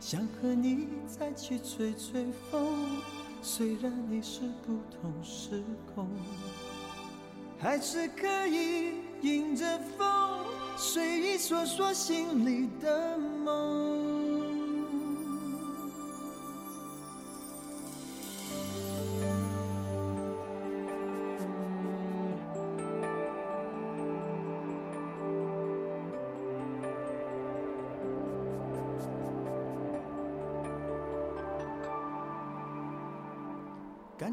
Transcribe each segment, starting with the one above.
想和你再去吹吹风，虽然你是不同时空，还是可以迎着风，随意说说心里的梦。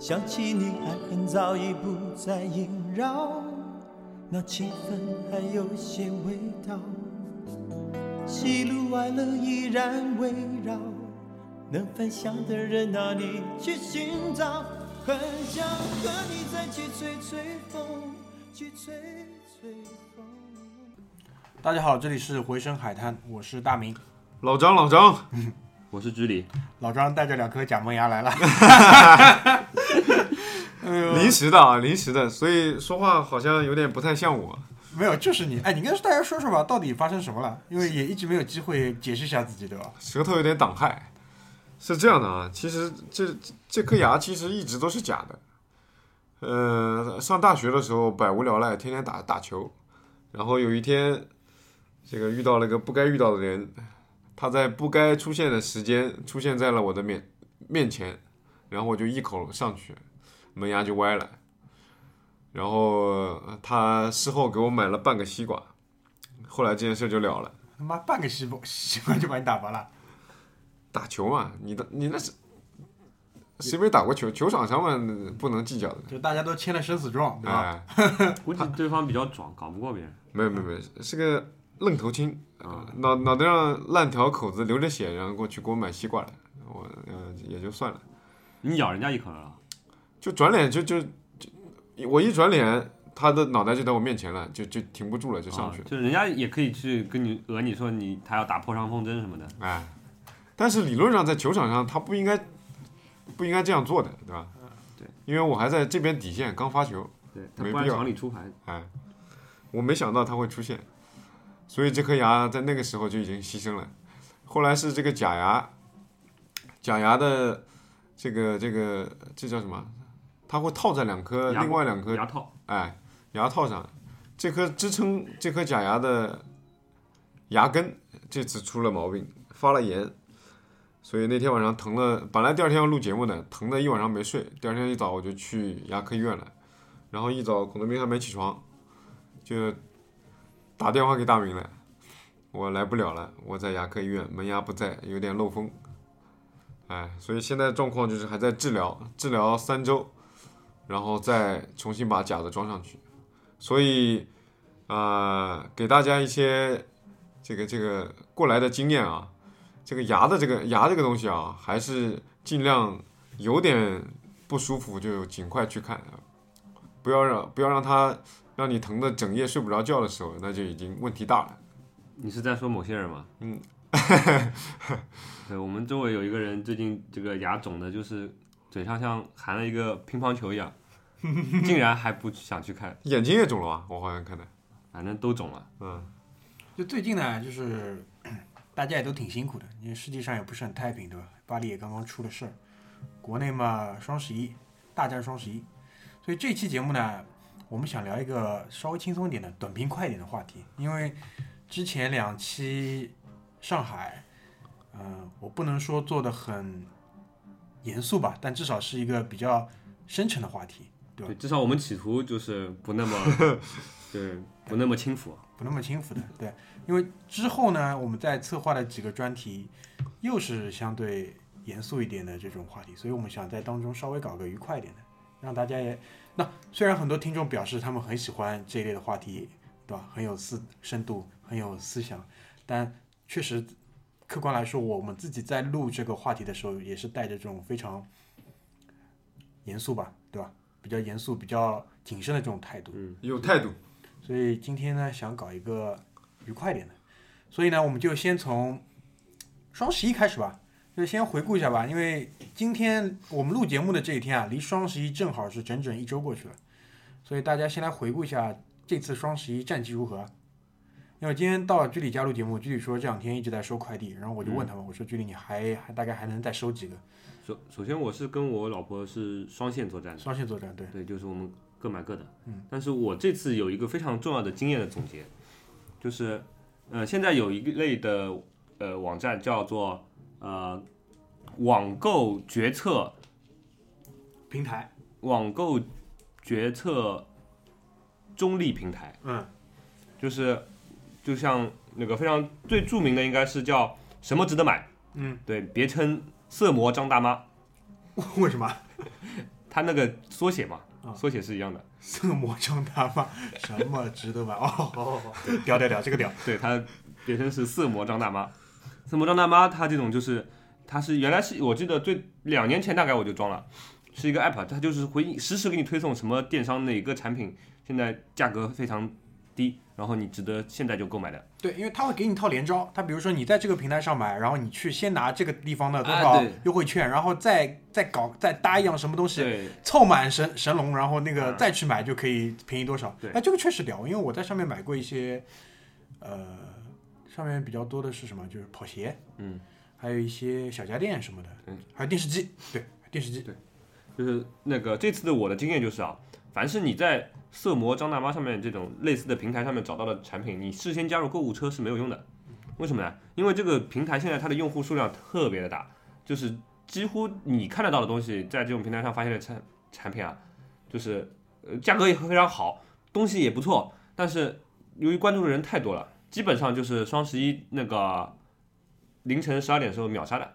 想起你，爱恨早已不再萦绕，那气氛还有些味道。喜怒哀乐依然围绕，能分享的人哪里去寻找？很想和你再去吹吹风，去吹吹风。大家好，这里是回声海滩，我是大明。老张，老张，我是居里，老张带着两颗假萌芽来了。临时的啊，临时的，所以说话好像有点不太像我。没有，就是你。哎，你跟大家说说吧，到底发生什么了？因为也一直没有机会解释一下自己，对吧？舌头有点挡害。是这样的啊，其实这这颗牙其实一直都是假的。呃，上大学的时候百无聊赖，天天打打球，然后有一天，这个遇到了一个不该遇到的人，他在不该出现的时间出现在了我的面面前，然后我就一口上去，门牙就歪了。然后他事后给我买了半个西瓜，后来这件事就了了。他妈半个西瓜西瓜就把你打发了。打球嘛，你的你那是谁没打过球？球场上嘛，不能计较的。就大家都签了生死状，对吧？哎，估计对方比较壮，搞不过别人。没有没有没有，是个愣头青啊，脑脑袋上烂条口子流着血，然后过去给我买西瓜来，我呃也就算了，你咬人家一口了，就转脸就就就我一转脸，他的脑袋就在我面前了，就就停不住了，就上去就人家也可以去跟你讹你说你他要打破伤风针什么的。哎，但是理论上在球场上他不应该不应该这样做的，对吧？对，因为我还在这边底线刚发球，对他不按没必要常理出牌。哎，我没想到他会出现，所以这颗牙在那个时候就已经牺牲了。后来是这个假牙，假牙的这个这个这叫什么？它会套在两颗另外两颗牙套，哎牙套上，这颗支撑这颗假牙的牙根这次出了毛病，发了炎，所以那天晚上疼了。本来第二天要录节目的，疼的一晚上没睡。第二天一早我就去牙科医院了，然后一早孔德斌还没起床，就打电话给大明了，我来不了了，我在牙科医院，门牙不在，有点漏风。哎，所以现在状况就是还在治疗，治疗三周，然后再重新把假的装上去。所以，呃、给大家一些这个这个过来的经验啊，这个牙的这个牙这个东西啊，还是尽量有点不舒服就尽快去看，不要让不要让它让你疼的整夜睡不着觉的时候，那就已经问题大了。你是在说某些人吗？嗯。对，我们周围有一个人最近这个牙肿的，就是嘴上像含了一个乒乓球一样，竟然还不想去看，眼睛也肿了吧？我好像看的，反正都肿了。嗯，就最近呢，就是 大家也都挺辛苦的，因为世界上也不是很太平，对吧？巴黎也刚刚出了事儿，国内嘛双十一大战双十一，所以这期节目呢，我们想聊一个稍微轻松一点的、短平快一点的话题，因为之前两期上海，嗯、我不能说做的很严肃吧，但至少是一个比较深沉的话题，对吧对，至少我们企图就是不那么，对，不那么轻浮。不那么轻浮的，对，因为之后呢，我们在策划的几个专题又是相对严肃一点的这种话题，所以我们想在当中稍微搞个愉快一点的，让大家也那虽然很多听众表示他们很喜欢这一类的话题，对吧？很有思深度，很有思想，但确实客观来说，我们自己在录这个话题的时候，也是带着这种非常严肃吧，对吧？比较严肃、比较谨慎的这种态度。嗯有态度。所以今天呢，想搞一个愉快点的，所以呢，我们就先从双十一开始吧，就先回顾一下吧。因为今天我们录节目的这一天啊，离双十一正好是整整一周过去了，所以大家先来回顾一下这次双十一战绩如何。因为今天到了居里加录节目，居里说这两天一直在收快递，然后我就问他们，我说居里你还还大概还能再收几个？首首先我是跟我老婆是双线作战的，双线作战，对，对，就是我们各买各的。嗯，但是我这次有一个非常重要的经验的总结，就是呃，现在有一类的呃网站叫做呃网购决策平台，网购决策中立平台，嗯，就是就像那个非常最著名的应该是叫什么值得买，嗯，对，别称色魔张大妈，为什么？他那个缩写嘛啊，缩写是一样的。色魔张大妈，什么值得买？哦，好好好，屌屌屌，这个屌，对他别称是色魔张大妈。色魔张大妈，她这种就是，她是原来是我记得最两年前大概我就装了，是一个 app，它就是会实时给你推送什么电商哪个产品现在价格非常低，然后你值得现在就购买的。对，因为他会给你一套连招，他比如说你在这个平台上买，然后你去先拿这个地方的多啊少优惠券，然后再再搞再搭一样什么东西，凑满神神龙，然后那个嗯再去买就可以便宜多少。对哎，这个确实屌，因为我在上面买过一些，呃，上面比较多的是什么？就是跑鞋，嗯，还有一些小家电什么的，嗯，还有电视机，对，电视机，对就是那个这次的我的经验就是啊，凡是你在色魔张大妈上面这种类似的平台上面找到的产品，你事先加入购物车是没有用的。为什么呢？因为这个平台现在它的用户数量特别的大，就是几乎你看得到的东西，在这种平台上发现的产产品啊，就是呃价格也非常好，东西也不错，但是由于关注的人太多了，基本上就是双十一那个凌晨十二点的时候秒杀的，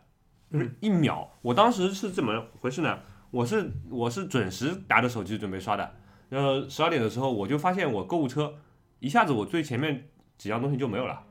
就是一秒。我当时是怎么回事呢？我是我是准时拿着手机准备刷的，然后十二点的时候我就发现我购物车一下子我最前面几样东西就没有了，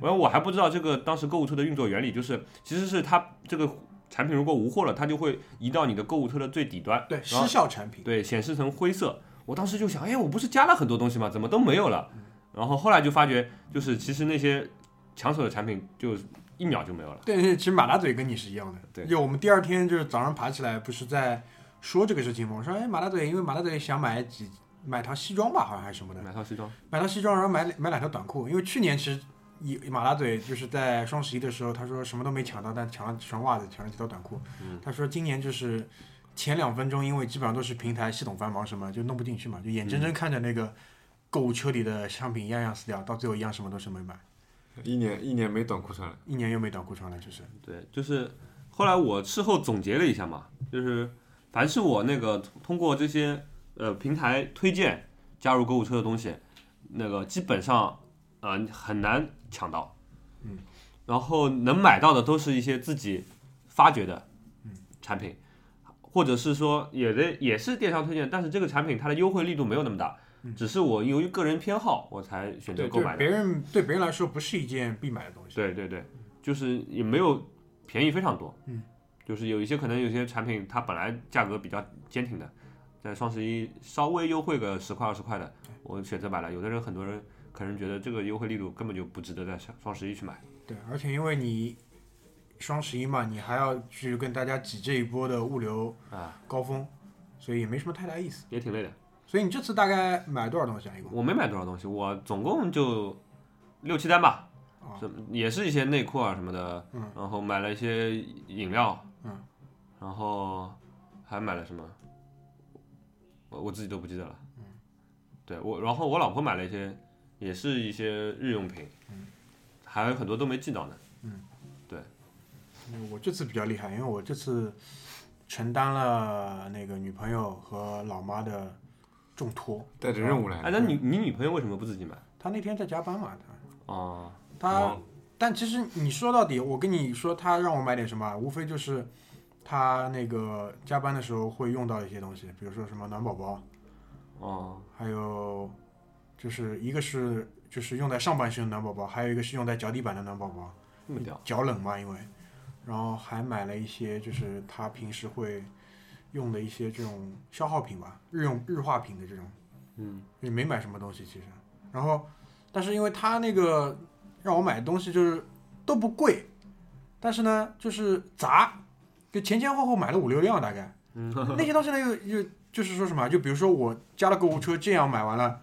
然后我还不知道这个当时购物车的运作原理，就是其实是它这个产品如果无货了，它就会移到你的购物车的最底端，对，失效产品，对，显示成灰色。我当时就想，哎，我不是加了很多东西吗？怎么都没有了？然后后来就发觉，就是其实那些抢手的产品就一秒就没有了。对对，其实马大嘴跟你是一样的。对因为我们第二天就是早上爬起来，不是在说这个事情嘛？我说，哎，马大嘴，因为马大嘴想买几买套西装吧，好像还是什么的，买套西装，买套西装，然后买买两条短裤。因为去年其实以马大嘴就是在双十一的时候，他说什么都没抢到，但抢了几双袜子，抢了几条短裤。他说今年就是前两分钟，因为基本上都是平台系统繁忙什么，就弄不进去嘛，就眼睁睁看着那个购物车里的商品一样样死掉，到最后一样什么都是没买，一年一年没短裤穿了，一年又没短裤穿了，就是。对，就是后来我事后总结了一下嘛，就是凡是我那个通过这些呃平台推荐加入购物车的东西，那个基本上呃很难抢到，嗯，然后能买到的都是一些自己发掘的嗯产品，或者是说也的也是电商推荐，但是这个产品它的优惠力度没有那么大，只是我由于个人偏好我才选择购买的。别人对别人来说不是一件必买的东西。对对对，就是也没有便宜非常多，嗯，就是有一些可能有些产品它本来价格比较坚挺的，在双十一稍微优惠个十块二十块的，我选择买了。有的人很多人可能觉得这个优惠力度根本就不值得在双双十一去买，对，而且因为你双十一嘛，你还要去跟大家挤这一波的物流啊高峰，所以也没什么太大意思。也挺累的。所以你这次大概买多少东西啊？一共？我没买多少东西，我总共就六七单吧，啊什也是一些内裤啊什么的，嗯然后买了一些饮料，嗯，然后还买了什么，我我自己都不记得了，嗯，对我，然后我老婆买了一些，也是一些日用品，嗯，还有很多都没记到呢，对。我这次比较厉害，因为我这次承担了那个女朋友和老妈的重托。带着任务来哎，那你你女朋友为什么不自己买？她那天在加班嘛，她哦，她哦但其实你说到底，我跟你说，她让我买点什么，无非就是他那个加班的时候会用到一些东西，比如说什么暖宝宝，哦，还有就是一个是就是用在上半身的暖宝宝，还有一个是用在脚底板的暖宝宝。这么屌，脚冷嘛，因为，然后还买了一些就是他平时会用的一些这种消耗品吧，日用日化品的这种，嗯，也没买什么东西其实。然后，但是因为他那个让我买的东西就是都不贵，但是呢就是杂，就前前后后买了五六辆大概。嗯，那些东西呢又又就是说什么，就比如说我加了购物车，这样买完了。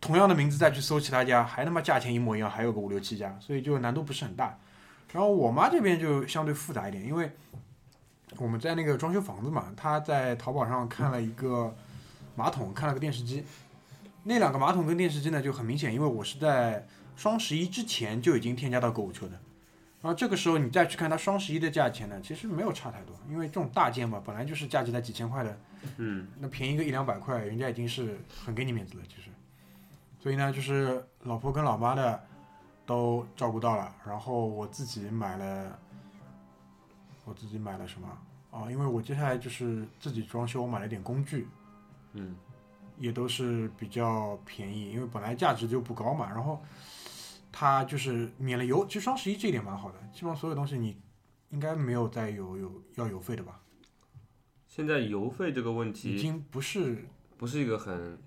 同样的名字再去搜其他家，还他妈价钱一模一样，还有个五六七家，所以就难度不是很大。然后我妈这边就相对复杂一点，因为我们在那个装修房子嘛，她在淘宝上看了一个马桶，看了个电视机。那两个马桶跟电视机呢就很明显，因为我是在双十一之前就已经添加到购物车的。然后这个时候你再去看它双十一的价钱呢，其实没有差太多，因为这种大件嘛，本来就是价值在几千块的，嗯，那便宜个一两百块，人家已经是很给你面子了，其实。所以呢，就是老婆跟老妈的都照顾到了，然后我自己买了，我自己买了什么啊？因为我接下来就是自己装修，我买了点工具，嗯，也都是比较便宜，因为本来价值就不高嘛。然后它就是免了邮，其实双十一这一点蛮好的，基本上所有东西你应该没有再有有要邮费的吧？现在邮费这个问题已经不是不是一个很，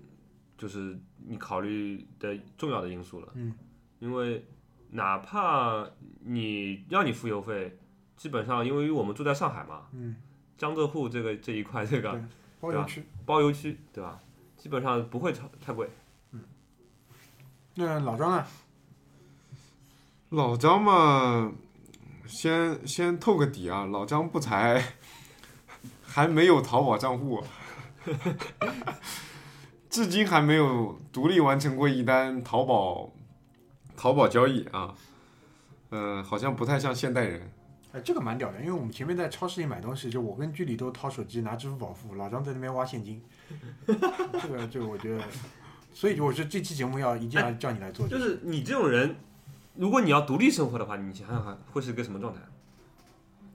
就是你考虑的重要的因素了。嗯，因为哪怕你让你付邮费，基本上因为我们住在上海嘛，嗯，江浙沪这个这一块这个对包邮区。包邮区，对吧？基本上不会超太贵。嗯那老张呢？老张嘛，先先透个底啊，老张不才 还没有淘宝账户，至今还没有独立完成过一单淘宝淘宝交易啊。嗯、好像不太像现代人。哎，这个蛮屌的，因为我们前面在超市里买东西，就我跟居里都掏手机拿支付宝付，老张在那边挖现金。这个这个我觉得，所以我觉得这期节目要一定要叫你来做。就是你这种人，如果你要独立生活的话，你想想看会是个什么状态？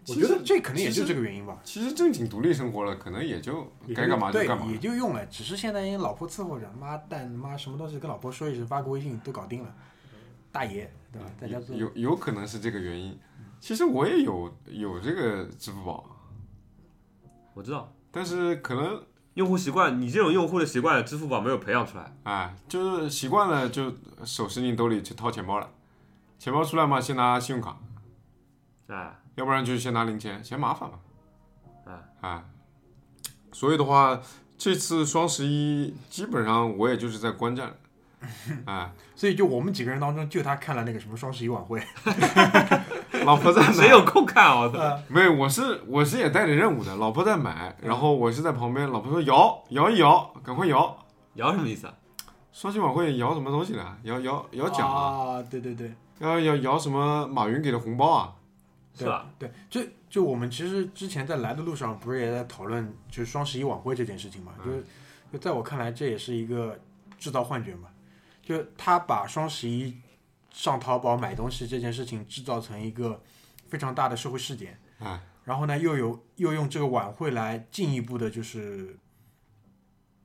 我觉得这可能也就这个原因吧。其实正经独立生活了，可能也就该干嘛就干嘛。也就用了。只是现在因为老婆伺候着，妈蛋妈什么东西跟老婆说一声，发个微信都搞定了。大爷对吧？在家做。有有可能是这个原因。其实我也有有这个支付宝，我知道，但是可能用户习惯，你这种用户的习惯，支付宝没有培养出来。哎，就是习惯了，就手伸进兜里去掏钱包了。钱包出来嘛，先拿信用卡，哎，要不然就先拿零钱，嫌麻烦嘛。哎，哎，所以的话，这次双十一基本上我也就是在观战。哎，所以就我们几个人当中，就他看了那个什么双十一晚会。老婆在买，谁有空看啊？我操！没有，我是我是也带着任务的，老婆在买，然后我是在旁边，老婆说摇摇一摇，赶快摇。摇什么意思啊？双十一晚会摇什么东西呢？摇摇摇奖啊，啊！对对对。要摇摇什么马云给的红包啊？是吧？对，就就我们其实之前在来的路上，不是也在讨论就是双十一晚会这件事情嘛？就是就在我看来，这也是一个制造幻觉嘛。就他把双十一上淘宝买东西这件事情制造成一个非常大的社会事件，啊，然后呢，又有又用这个晚会来进一步的，就是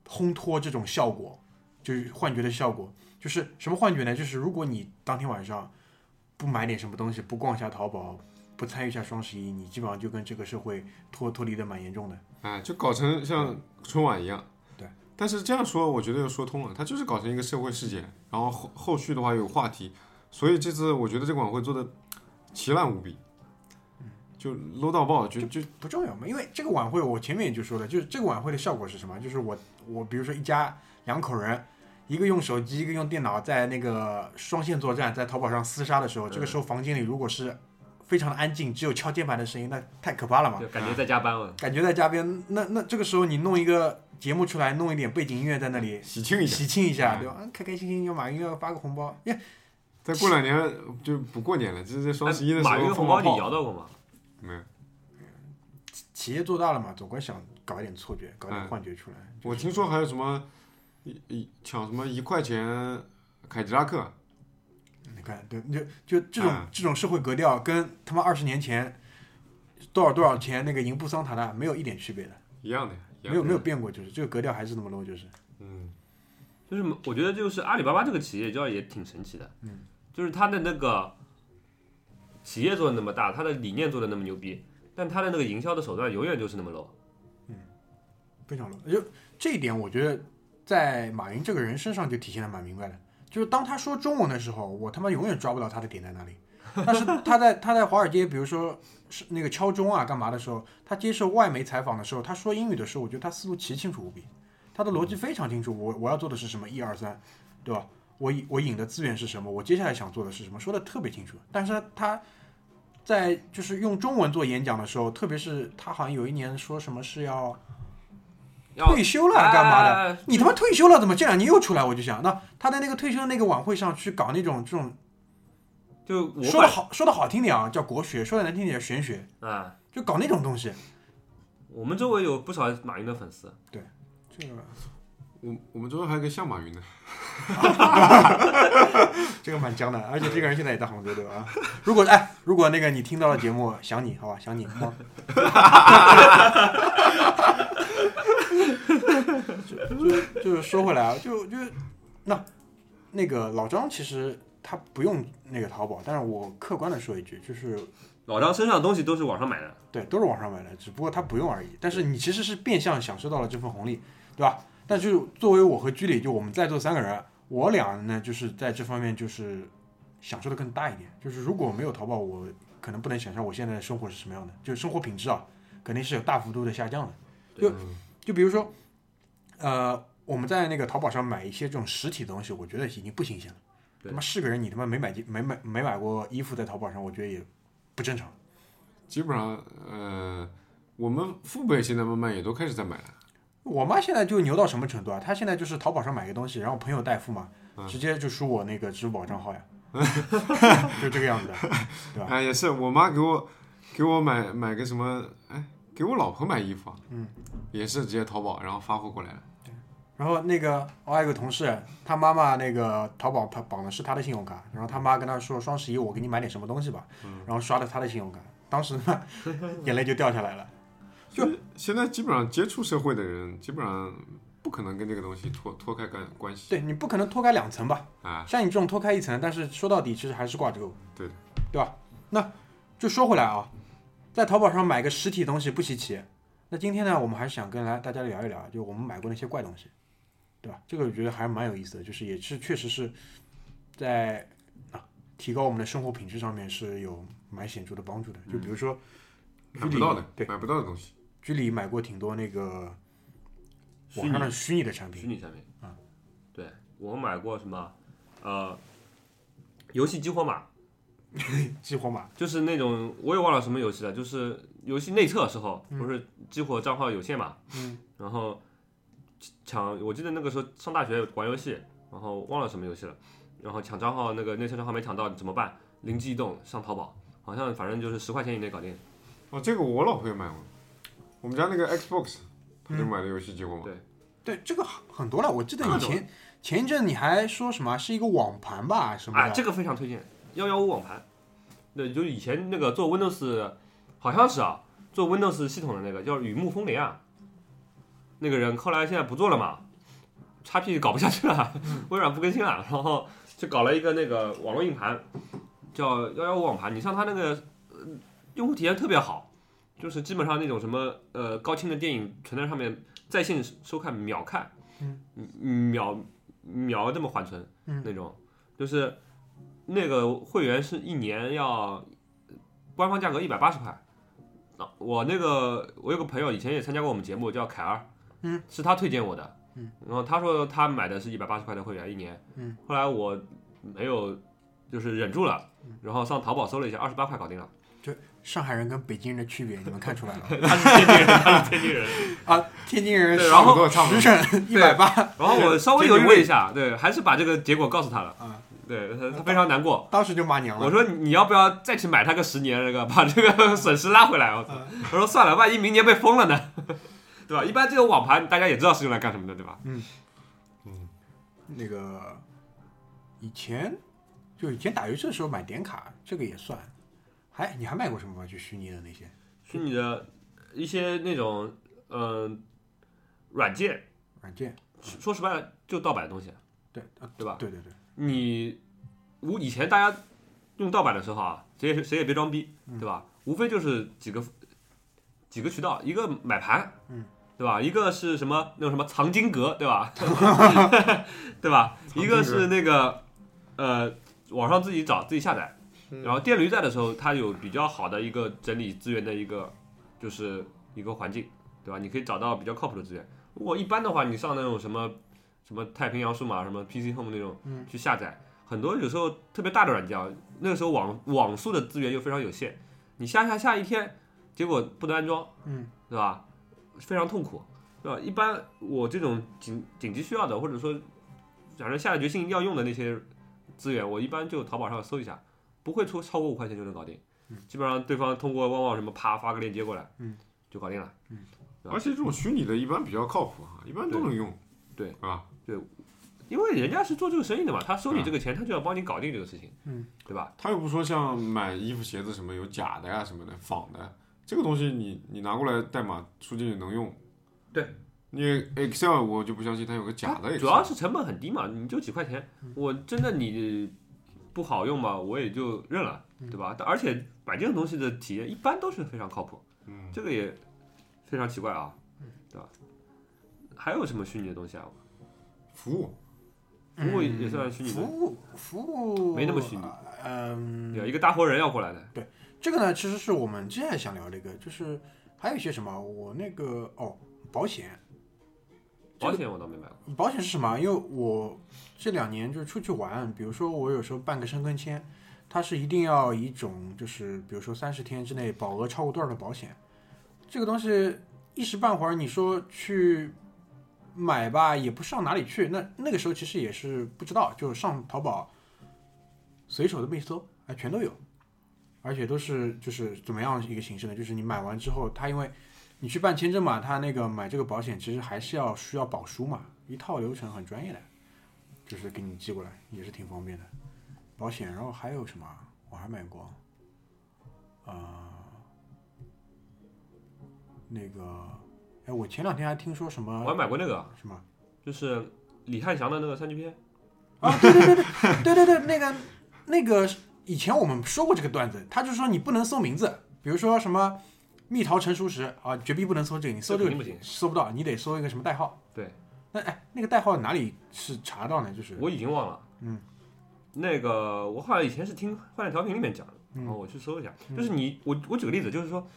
烘托这种效果，就是幻觉的效果。就是什么幻觉呢？就是如果你当天晚上不买点什么东西，不逛一下淘宝，不参与一下双十一，你基本上就跟这个社会脱脱离的蛮严重的。哎，就搞成像春晚一样。对。但是这样说，我觉得又说通了，它就是搞成一个社会事件，然后后后续的话有话题，所以这次我觉得这个晚会做的奇烂无比，就 low 到爆，就就不重要嘛，因为这个晚会我前面也就说了，就是这个晚会的效果是什么？就是我我比如说一家两口人，一个用手机，一个用电脑，在那个双线作战，在淘宝上厮杀的时候，这个时候房间里如果是非常的安静，只有敲键盘的声音，那太可怕了嘛。就感觉在加班了。感觉在加班，那那这个时候你弄一个节目出来，弄一点背景音乐在那里喜庆一下。喜庆一下，嗯对吧？啊开开心心，要马云要发个红包，耶，再过两年就不过年了，这这双十一的时候马云的红包你。摇到过吗？没有，企业做大了嘛，总归想搞一点错觉，搞一点嗯幻觉出来。我听说还有什么一一抢什么一块钱凯迪拉克，你看，对，就就这种、嗯这种社会格调，跟他妈二十年前多少多少钱那个银布桑塔纳没有一点区别的，一样的，一样的没有没有变过，就是这个格调还是那么 low，就是。嗯，就是我觉得就是阿里巴巴这个企业叫也挺神奇的，嗯，就是他的那个企业做的那么大，他的理念做的那么牛逼，但他的那个营销的手段永远就是那么 low 嗯。非常 low。就这一点，我觉得在马云这个人身上就体现的蛮明白的。就是当他说中文的时候，我他妈永远抓不到他的点在哪里。但是他在他在华尔街，比如说是那个敲钟啊干嘛的时候，他接受外媒采访的时候，他说英语的时候，我觉得他思路奇清楚无比，他的逻辑非常清楚。我我要做的是什么，一二三，对吧？我我引的资源是什么？我接下来想做的是什么？说的特别清楚。但是他在就是用中文做演讲的时候，特别是他好像有一年说什么是要退休了干嘛的？哎你他妈退休了，怎么这两年又出来？我就想，那他在那个退休的那个晚会上去搞那种这种就我说的好说的好听点啊，叫国学；说的难听点叫玄学，啊，就搞那种东西。我们周围有不少马云的粉丝，对这个我我们周围还有个像马云的，这个蛮僵的，而且这个人现在也在杭州对吧？如果哎，如果那个你听到了节目，想你好吧，想你。么 就就就是说回来啊，就就那那个老张其实他不用那个淘宝，但是我客观的说一句，就是老张身上的东西都是网上买的，对，都是网上买的，只不过他不用而已。但是你其实是变相享受到了这份红利，对吧？但是作为我和居里，就我们在座三个人，我俩呢，就是在这方面就是享受的更大一点。就是如果没有淘宝，我可能不能想象我现在的生活是什么样的，就生活品质啊，肯定是有大幅度的下降的。就就比如说，呃，我们在那个淘宝上买一些这种实体的东西，我觉得已经不新鲜了。他妈是个人，你他妈没买进没买没买过衣服在淘宝上，我觉得也不正常。基本上呃，我们父辈现在慢慢也都开始在买了。我妈现在就牛到什么程度啊？她现在就是淘宝上买个东西，然后朋友代付嘛，直接就输我那个支付宝账号呀，就这个样子的，对吧？哎，也是我妈给我给我买买个什么，哎，给我老婆买衣服啊，嗯，也是直接淘宝然后发货过来了。然后那个我还有个同事，他妈妈那个淘宝他绑的是他的信用卡，然后他妈跟他说双十一我给你买点什么东西吧，然后刷的他的信用卡，当时呢 眼泪就掉下来了。就现在基本上接触社会的人，基本上不可能跟这个东西脱脱开关关系对你不可能脱开两层吧？啊。像你这种脱开一层，但是说到底其实还是挂钩，对的，对吧？那就说回来啊，在淘宝上买个实体东西不稀奇。那今天呢，我们还是想跟来大家聊一聊，就我们买过那些怪东西，对吧？这个我觉得还蛮有意思的，就是也是确实是在啊提高我们的生活品质上面是有蛮显著的帮助的。就比如说，买不到的，对买不到的东西。居里买过挺多那个网上的虚拟的产品，虚拟产品啊，对我买过什么呃，游戏激活码，激活码，就是那种我也忘了什么游戏了，就是游戏内测时候嗯不是激活账号有限嘛，嗯，然后抢，我记得那个时候上大学玩游戏，然后忘了什么游戏了，然后抢账号那个内测账号没抢到怎么办？灵机一动上淘宝，好像反正就是十块钱以内搞定。哦，这个我老婆也买过，我们家那个 Xbox，她就买的游戏激活码。对对这个很很多了。我记得以前前一阵你还说什么是一个网盘吧什么啊，的，这个非常推荐幺幺五网盘。那，就以前那个做 Windows，好像是啊，做 Windows 系统的那个叫雨木风铃啊，那个人后来现在不做了嘛，XP 搞不下去了，微软不更新了，然后就搞了一个那个网络硬盘，叫幺幺五网盘。你像它那个、呃、用户体验特别好，就是基本上那种什么呃高清的电影存在上面在线收看秒看，嗯，秒秒这么缓存，嗯。那种，就是那个会员是一年要官方价格一百八十块。啊，我那个我有个朋友以前也参加过我们节目，叫凯儿，嗯，是他推荐我的，嗯，然后他说他买的是一百八十块的会员一年，嗯，后来我没有就是忍住了，嗯然后上淘宝搜了一下，二十八块搞定了。就上海人跟北京人的区别，你们看出来了 他是天津人，他是天津人。啊？天津人然后十省 一百八然后我稍微犹豫了一下，对，还是把这个结果告诉他了，啊，对他他非常难过。当时就骂娘了。我说你要不要再去买它个十年，这个把这个 损失拉回来？我操！我说算了，万一明年被封了呢？对吧？一般这个网盘大家也知道是用来干什么的，对吧？嗯嗯那个以前就以前打游戏的时候买点卡，这个也算。还你还卖过什么吗？就虚拟的那些虚拟的一些那种嗯、呃软件，软件？说实话就盗版的东西，对啊，对吧？对对对，你我以前大家用盗版的时候啊，谁也谁也别装逼，嗯对吧？无非就是几个几个渠道，一个买盘，嗯，对吧？一个是什么那种什么藏经阁，对吧？对吧？一个是那个呃网上自己找自己下载，然后电驴在的时候，它有比较好的一个整理资源的一个就是一个环境，对吧？你可以找到比较靠谱的资源。如果一般的话，你上那种什么什么太平洋数码、什么 PC Home 那种嗯去下载，很多有时候特别大的软件啊，那个时候网网速的资源又非常有限，你下下下一天，结果不能安装，嗯，对吧？非常痛苦，对吧？一般我这种紧紧急需要的，或者说反正下了决心一定要用的那些资源，我一般就淘宝上搜一下，不会出超过五块钱就能搞定，嗯基本上对方通过旺旺什么啪发个链接过来，嗯，就搞定了。嗯而且这种虚拟的一般比较靠谱啊，一般都能用，对是吧？因为人家是做这个生意的嘛，他收你这个钱，他就要帮你搞定这个事情，嗯，对吧？他又不说像买衣服鞋子什么有假的呀什么的仿的，这个东西你你拿过来代码输进去能用。对，你 Excel 我就不相信它有个假的。主要是成本很低嘛，你就几块钱，我真的你不好用嘛，我也就认了，对吧？但而且买这种东西的体验一般都是非常靠谱，嗯，这个也非常奇怪啊，对吧？还有什么虚拟的东西啊？服务服务也算虚拟的，服务服务没那么虚拟。嗯，对？一个大活人要过来的，对这个呢，其实是我们接下来想聊的一个，就是还有一些什么，我那个哦，保险，保险我倒没买过，保险是什么？因为我这两年就是出去玩，比如说我有时候办个申根签，它是一定要一种就是比如说三十天之内保额超过多少的保险，这个东西一时半会儿你说去买吧，也不上哪里去。那那个时候其实也是不知道，就上淘宝随手这么一搜，哎，全都有，而且都是就是怎么样一个形式呢？就是你买完之后，它因为你去办签证嘛，他那个买这个保险其实还是要需要保书嘛，一套流程很专业的，就是给你寄过来，也是挺方便的。保险，然后还有什么？我还买过，呃，那个，哎，我前两天还听说什么我还买过那个，什么就是李汉祥的那个三级片，啊？对对对对对对对，那个那个以前我们说过这个段子，他就说你不能搜名字，比如说什么蜜桃成熟时啊，绝逼不能搜这个，你搜这个不行搜不到，你得搜一个什么代号。对，那哎，那个代号哪里是查到呢？就是我已经忘了，嗯，那个我好像以前是听《幻想调频》里面讲的，嗯然后我去搜一下，就是你我我举个例子，就是说，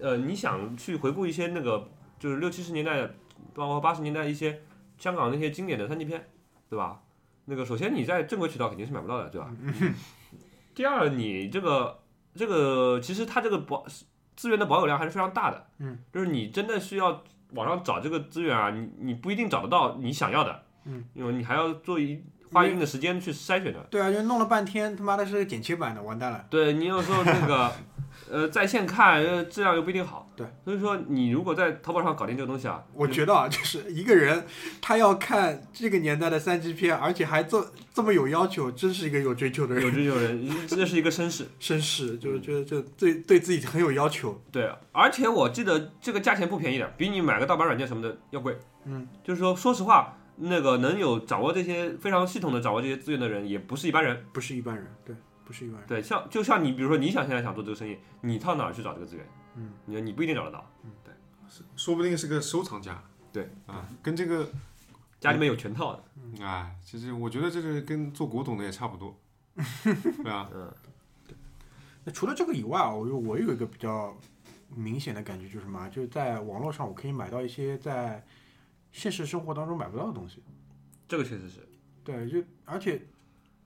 呃，你想去回顾一些那个就是六七十年代，包括八十年代一些香港那些经典的三级片，对吧？那个首先你在正规渠道肯定是买不到的，对吧？第二，你这个这个其实它这个保资源的保有量还是非常大的，嗯，就是你真的需要网上找这个资源啊，你你不一定找得到你想要的，嗯，因为你还要做一花一定的时间去筛选的。对啊，就弄了半天，他妈的是个剪切版的，完蛋了。对你有时候那个，呃，在线看，呃，质量又不一定好。对，所以说你如果在淘宝上搞定这个东西啊，我觉得啊，就是一个人他要看这个年代的三级片，而且还这这么有要求，真是一个有追求的人，有追求人，这是一个绅士。绅士，就是觉得这对对自己很有要求。对，而且我记得这个价钱不便宜的，比你买个盗版软件什么的要贵。嗯，就是说，说实话，那个能有掌握这些非常系统的掌握这些资源的人，也不是一般人。不是一般人，对，不是一般人。对，像就像你，比如说你想现在想做这个生意，你到哪儿去找这个资源？嗯，你你不一定找得到，嗯，对说不定是个收藏家。对啊，跟这个 家里面有全套的。啊，其实我觉得这个跟做古董的也差不多，对啊，嗯，那除了这个以外啊，我有我有一个比较明显的感觉，就是什么啊，就是在网络上我可以买到一些在现实生活当中买不到的东西。这个确实是。对，就而且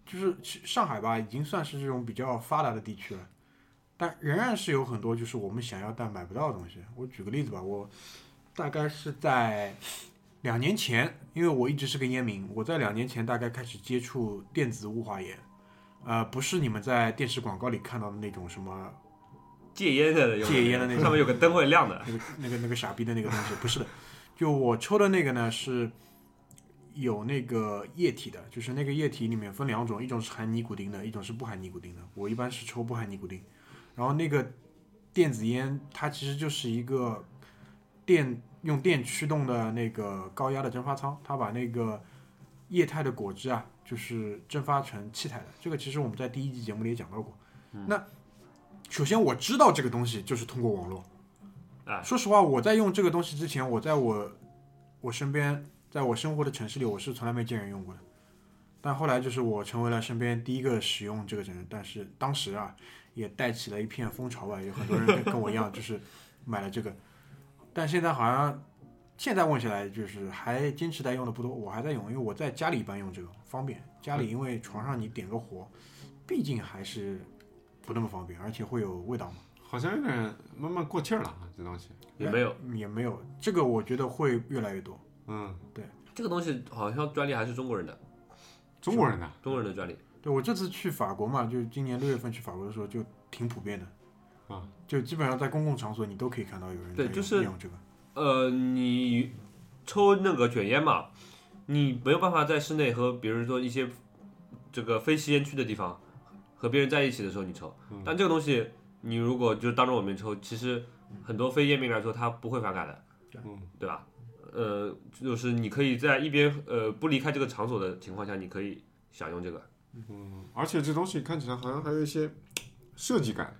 就是其上海吧，已经算是这种比较发达的地区了，但仍然是有很多就是我们想要但买不到的东西。我举个例子吧，我大概是在两年前，因为我一直是个烟民，我在两年前大概开始接触电子雾化烟，呃，不是你们在电视广告里看到的那种什么戒烟的戒烟的那种上面有个灯会亮的。那个那个那个傻逼的那个东西，不是的，就我抽的那个呢是有那个液体的，就是那个液体里面分两种，一种是含尼古丁的，一种是不含尼古丁的。我一般是抽不含尼古丁，然后那个电子烟它其实就是一个电用电驱动的那个高压的蒸发舱，它把那个液态的果汁啊，就是蒸发成气态的。这个其实我们在第一季节目里也讲到过。那首先我知道这个东西就是通过网络。哎说实话，我在用这个东西之前，我在我我身边，在我生活的城市里，我是从来没见人用过的。但后来就是我成为了身边第一个使用这个人，但是当时啊，也带起了一片风潮吧，有很多人跟跟我一样，就是买了这个。但现在好像现在问起来，就是还坚持在用的不多，我还在用，因为我在家里一般用这个方便。家里因为床上你点个火，毕竟还是不那么方便，而且会有味道嘛。好像有点慢慢过气儿了啊，这东西。也没有也没有这个，我觉得会越来越多。嗯，对这个东西，好像专利还是中国人的，中国人的，中国人的专利。对我这次去法国嘛，就是今年六月份去法国的时候，就挺普遍的。啊，就基本上在公共场所你都可以看到有人在用对就是用这个。呃，你抽那个卷烟嘛，你没有办法在室内和比如说一些这个非吸烟区的地方和别人在一起的时候你抽，但这个东西你如果就当着我面抽，其实很多非烟民来说他不会反感的，嗯，对吧？呃，就是你可以在一边呃不离开这个场所的情况下，你可以享用这个。嗯而且这东西看起来好像还有一些设计感，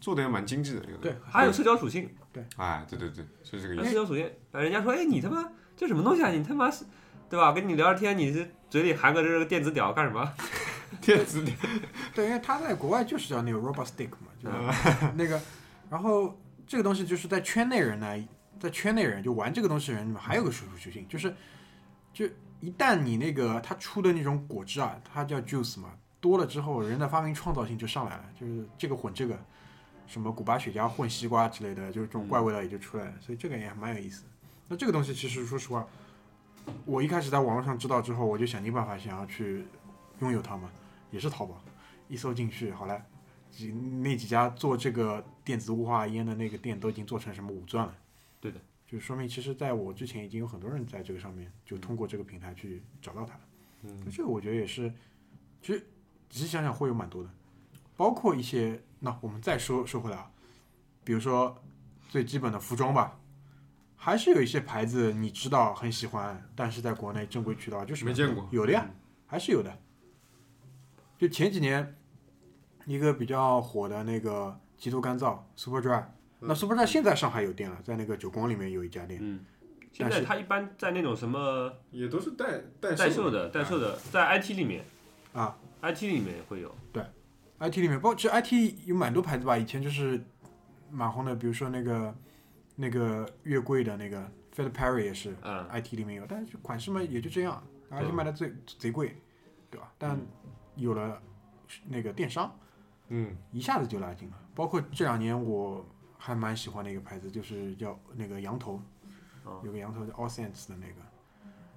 做的也蛮精致的。这个，对，还有社交属性，对哎，对对对，是这个意思。社交属性，啊人家说，哎，你他妈这什么东西啊？你他妈是，对吧？跟你聊聊天，你这嘴里含个这个电子屌干什么？电子屌，对，因为他在国外就是叫那个 robot stick 嘛，就是嗯那个，然后这个东西就是在圈内人呢，在圈内人就玩这个东西的人里面还有个属属性，就是就一旦你那个它出的那种果汁啊，它叫 juice 嘛，多了之后，人的发明创造性就上来了，就是这个混这个，什么古巴雪茄混西瓜之类的，就是这种怪味道也就出来了，所以这个也蛮有意思。那这个东西其实说实话，我一开始在网络上知道之后，我就想尽办法想要去拥有它嘛，也是淘宝，一搜进去，好了，几那几家做这个电子雾化烟的那个店都已经做成什么五钻了。对的，就说明其实在我之前已经有很多人在这个上面就通过这个平台去找到它了。嗯，这个我觉得也是，其实仔细想想会有蛮多的，包括一些，那我们再说说回来啊，比如说最基本的服装吧。还是有一些牌子你知道很喜欢，但是在国内正规渠道就是没见过有的呀，还是有的。就前几年一个比较火的那个极度干燥 Superdry，那 Superdry 现在上海有店了，在那个九宫里面有一家店。嗯，现在它一般在那种什么也都是代代代售的、代售的。在 IT 里面啊，IT 里面会有。对 IT 里面，包括其实 IT 有蛮多牌子吧，以前就是蛮红的，比如说那个那个月桂的那个 Fed Perry 也是嗯，IT 里面有，但是款式嘛也就这样，而且卖的最贼贵，对吧？但有了那个电商，嗯，一下子就拉近了。包括这两年我还蛮喜欢的一个牌子，就是叫那个羊头，哦有个羊头叫 All Saints 的那个，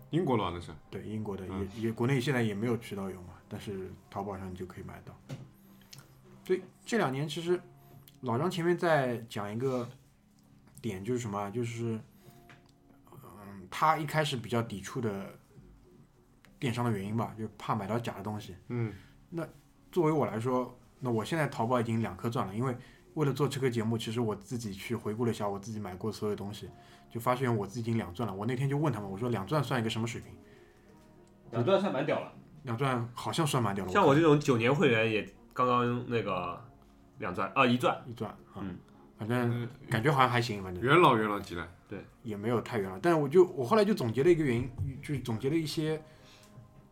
英国的那是。对，英国的嗯也也国内现在也没有渠道有嘛，但是淘宝上你就可以买到。所以这两年其实老张前面在讲一个点，就是什么啊，就是嗯，他一开始比较抵触的电商的原因吧，就怕买到假的东西。嗯，作为我来说，那我现在淘宝已经两颗钻了，因为为了做这个节目，其实我自己去回顾了一下我自己买过所有东西，就发现我自己已经两钻了。我那天就问他们，我说两钻算一个什么水平？两钻算蛮屌了。两钻好像算蛮屌了，像我这种九年会员也刚刚那个两钻啊一钻，一钻啊，嗯反正感觉好像还行，反正元老元老级了。也没有太元老。但是我就我后来就总结了一个原因，就是总结了一些，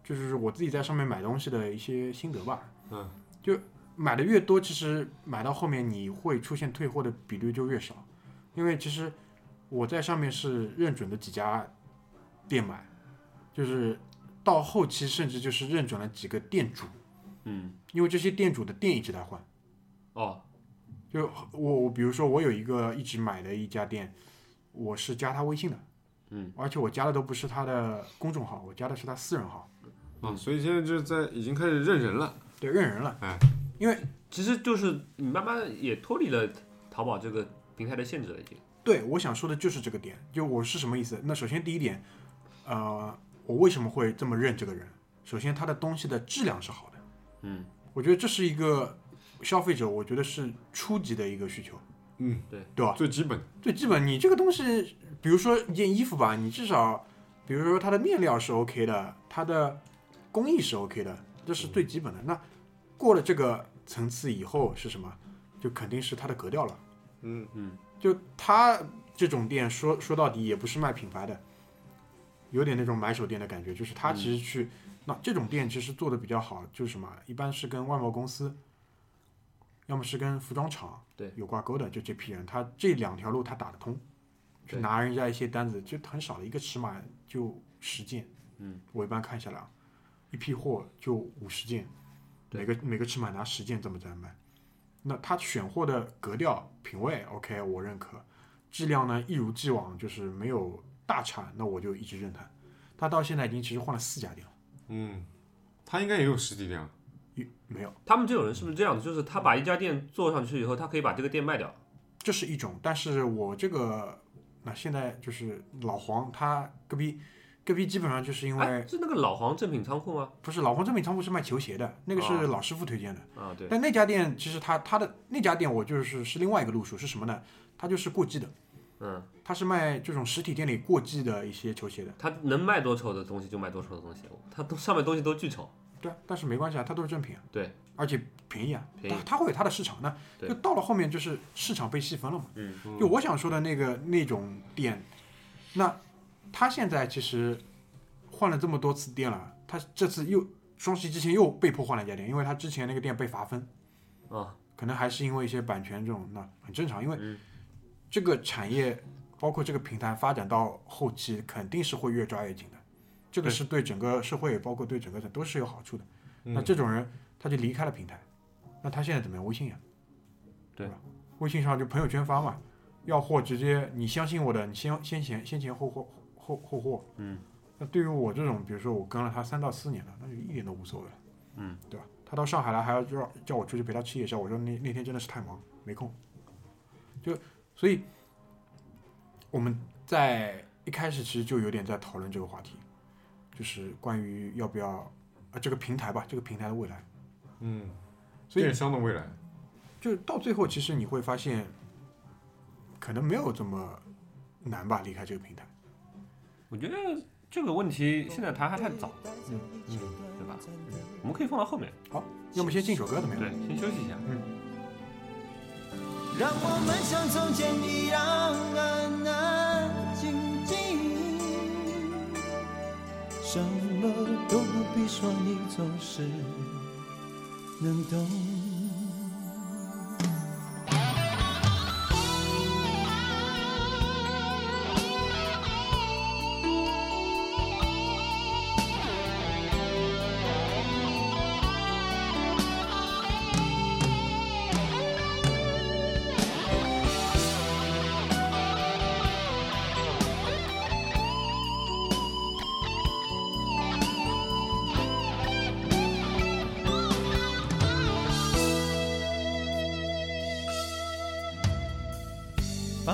就是我自己在上面买东西的一些心得吧。嗯，就买的越多，其实买到后面你会出现退货的比率就越少，因为其实我在上面是认准的几家店买，就是到后期甚至就是认准了几个店主，嗯，因为这些店主的店一直在换。哦，就我我比如说我有一个一直买的一家店，我是加他微信的，嗯，而且我加的都不是他的公众号，我加的是他私人号，嗯，所以现在就是在已经开始认人了。对，认人了。哎，因为其实就是你慢慢也脱离了淘宝这个平台的限制了，已经。对我想说的就是这个点，就我是什么意思？那首先第一点，呃，我为什么会这么认这个人？首先他的东西的质量是好的，嗯，我觉得这是一个消费者，我觉得是初级的一个需求，嗯，对对吧？最基本。最基本，你这个东西，比如说一件衣服吧，你至少比如说它的面料是 OK 的，它的工艺是 OK 的，这是最基本的。那过了这个层次以后是什么？就肯定是它的格调了。嗯嗯，就它这种店说说到底也不是卖品牌的，有点那种买手店的感觉。就是它其实去、那这种店其实做的比较好，就是什么，一般是跟外贸公司，要么是跟服装厂对有挂钩的，就这批人，他这两条路他打得通，去拿人家一些单子，就很少的一个尺码就十件。嗯，我一般看下来啊，一批货就五十件，对每个每个尺码拿十件这么在卖。那他选货的格调、品味，OK，我认可。质量呢，一如既往，就是没有大差，那我就一直认他。他到现在已经其实换了四家店了，嗯，他应该也有实体店啊。一没有，他们这种人是不是这样子？就是他把一家店做上去以后，他可以把这个店卖掉。这是一种。但是我这个，那现在就是老黄，他隔壁隔壁基本上就是因为、哎，是那个老黄正品仓库吗？不是老黄正品仓库是卖球鞋的，那个是哦老师傅推荐的。啊，对，但那家店其实他他的那家店我就是是另外一个路数是什么呢？他就是过季的，嗯，他是卖这种实体店里过季的一些球鞋的。他能卖多丑的东西就卖多丑的东西，他都上面东西都巨丑。对啊，但是没关系啊，它都是正品啊。对，而且便宜啊，它它会有它的市场。那就到了后面就是市场被细分了嘛。嗯，就我想说的那个那种店，那他现在其实换了这么多次店了，他这次又双十一之前又被迫换了一家店，因为他之前那个店被罚分。啊，可能还是因为一些版权这种，那很正常，因为嗯这个产业包括这个平台发展到后期，肯定是会越抓越紧的，这个是对整个社会，包括对整个都是有好处的。嗯那这种人他就离开了平台，那他现在怎么样？微信呀，对吧？微信上就朋友圈发嘛，要货直接你相信我的，你先先前先前后后后后货，嗯，那对于我这种，比如说我跟了他三到四年了，那就一点都无所谓了，嗯，对吧？他到上海来还要叫叫我出去陪他吃夜宵，我说那那天真的是太忙没空，就所以我们在一开始其实就有点在讨论这个话题，就是关于要不要啊这个平台吧，这个平台的未来，嗯，所以电商的未来。就到最后其实你会发现，可能没有这么难吧，离开这个平台。我觉得这个问题现在谈还太早，嗯对吧？我们可以放到后面，好，要么先进首歌怎么样？对，先休息一下。让我们像从前一样安安静静，什么都不必说，你总是能懂。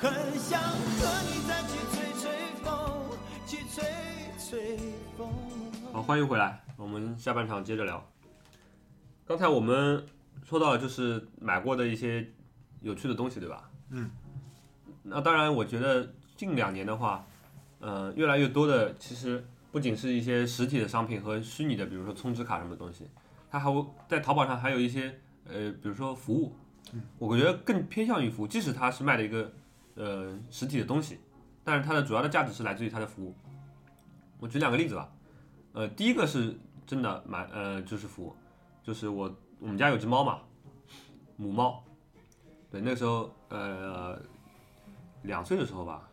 很想和你再去吹吹风，去吹吹风。好，欢迎回来，我们下半场接着聊。刚才我们说到就是买过的一些有趣的东西，对吧？嗯。那当然，我觉得近两年的话，呃，越来越多的其实不仅是一些实体的商品和虚拟的，比如说充值卡什么东西，它还会在淘宝上还有一些呃，比如说服务，我觉得更偏向于服务，即使它是卖的一个呃实体的东西，但是它的主要的价值是来自于它的服务。我举两个例子吧，呃，第一个是真的买呃就是服务，就是我我们家有只猫嘛，母猫，对，那个时候呃两岁的时候吧，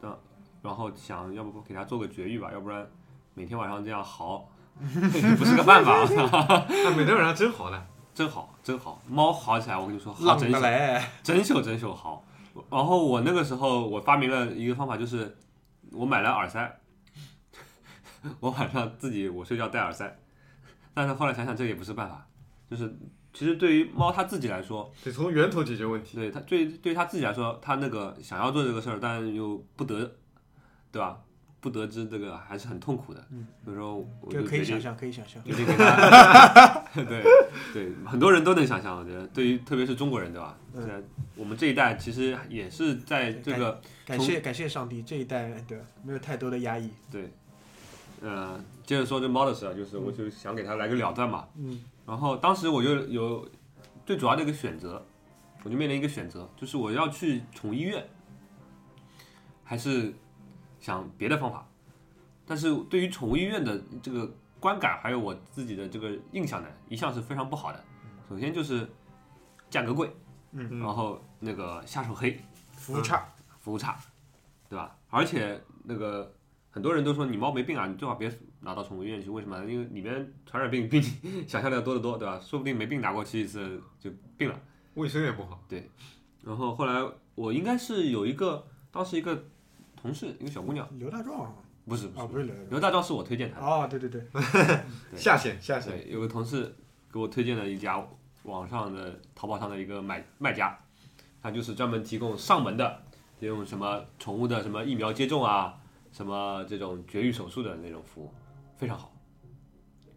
的，然后想要不给它做个绝育吧，要不然每天晚上这样嚎，不是个办法，每天晚上真嚎呢。真好真好，猫嚎起来我跟你说好真的秀，嘞，真秀真秀好。然后我那个时候我发明了一个方法，就是我买了耳塞，我晚上自己我睡觉戴耳塞，但是后来想想这也不是办法，就是其实对于猫它自己来说，得从源头解决问题。对它对对它自己来说，它那个想要做这个事儿，但又不得，对吧？不得知这个还是很痛苦的。嗯，所以说我就可以想象，可以想象。决定给他，对对，很多人都能想象，我觉得对于特别是中国人，对吧？嗯，我们这一代其实也是在这个感谢感谢上帝，这一代对没有太多的压抑。对，呃，接着说这猫的事啊，就是我就想给他来个了断嘛。嗯。然后当时我就有最主要的一个选择，我就面临一个选择，就是我要去宠物医院，还是想别的方法。但是对于宠物医院的这个观感，还有我自己的这个印象呢，一向是非常不好的。首先就是价格贵，嗯然后那个下手黑，服务差，服务差，对吧？而且那个很多人都说你猫没病啊，你最好别拿到宠物医院去。为什么？因为里面传染病比你 想象的要多得多，对吧？说不定没病拿过去一次就病了。卫生也不好。对然后后来我应该是有一个当时一个同事，一个小姑娘，刘大壮不是不啊，是，不是刘大壮。刘大壮是我推荐他的。哦，对对对，下线下线。对，有个同事给我推荐了一家网上的淘宝上的一个买卖家，他就是专门提供上门的这种什么宠物的什么疫苗接种啊，什么这种绝育手术的那种服务，非常好，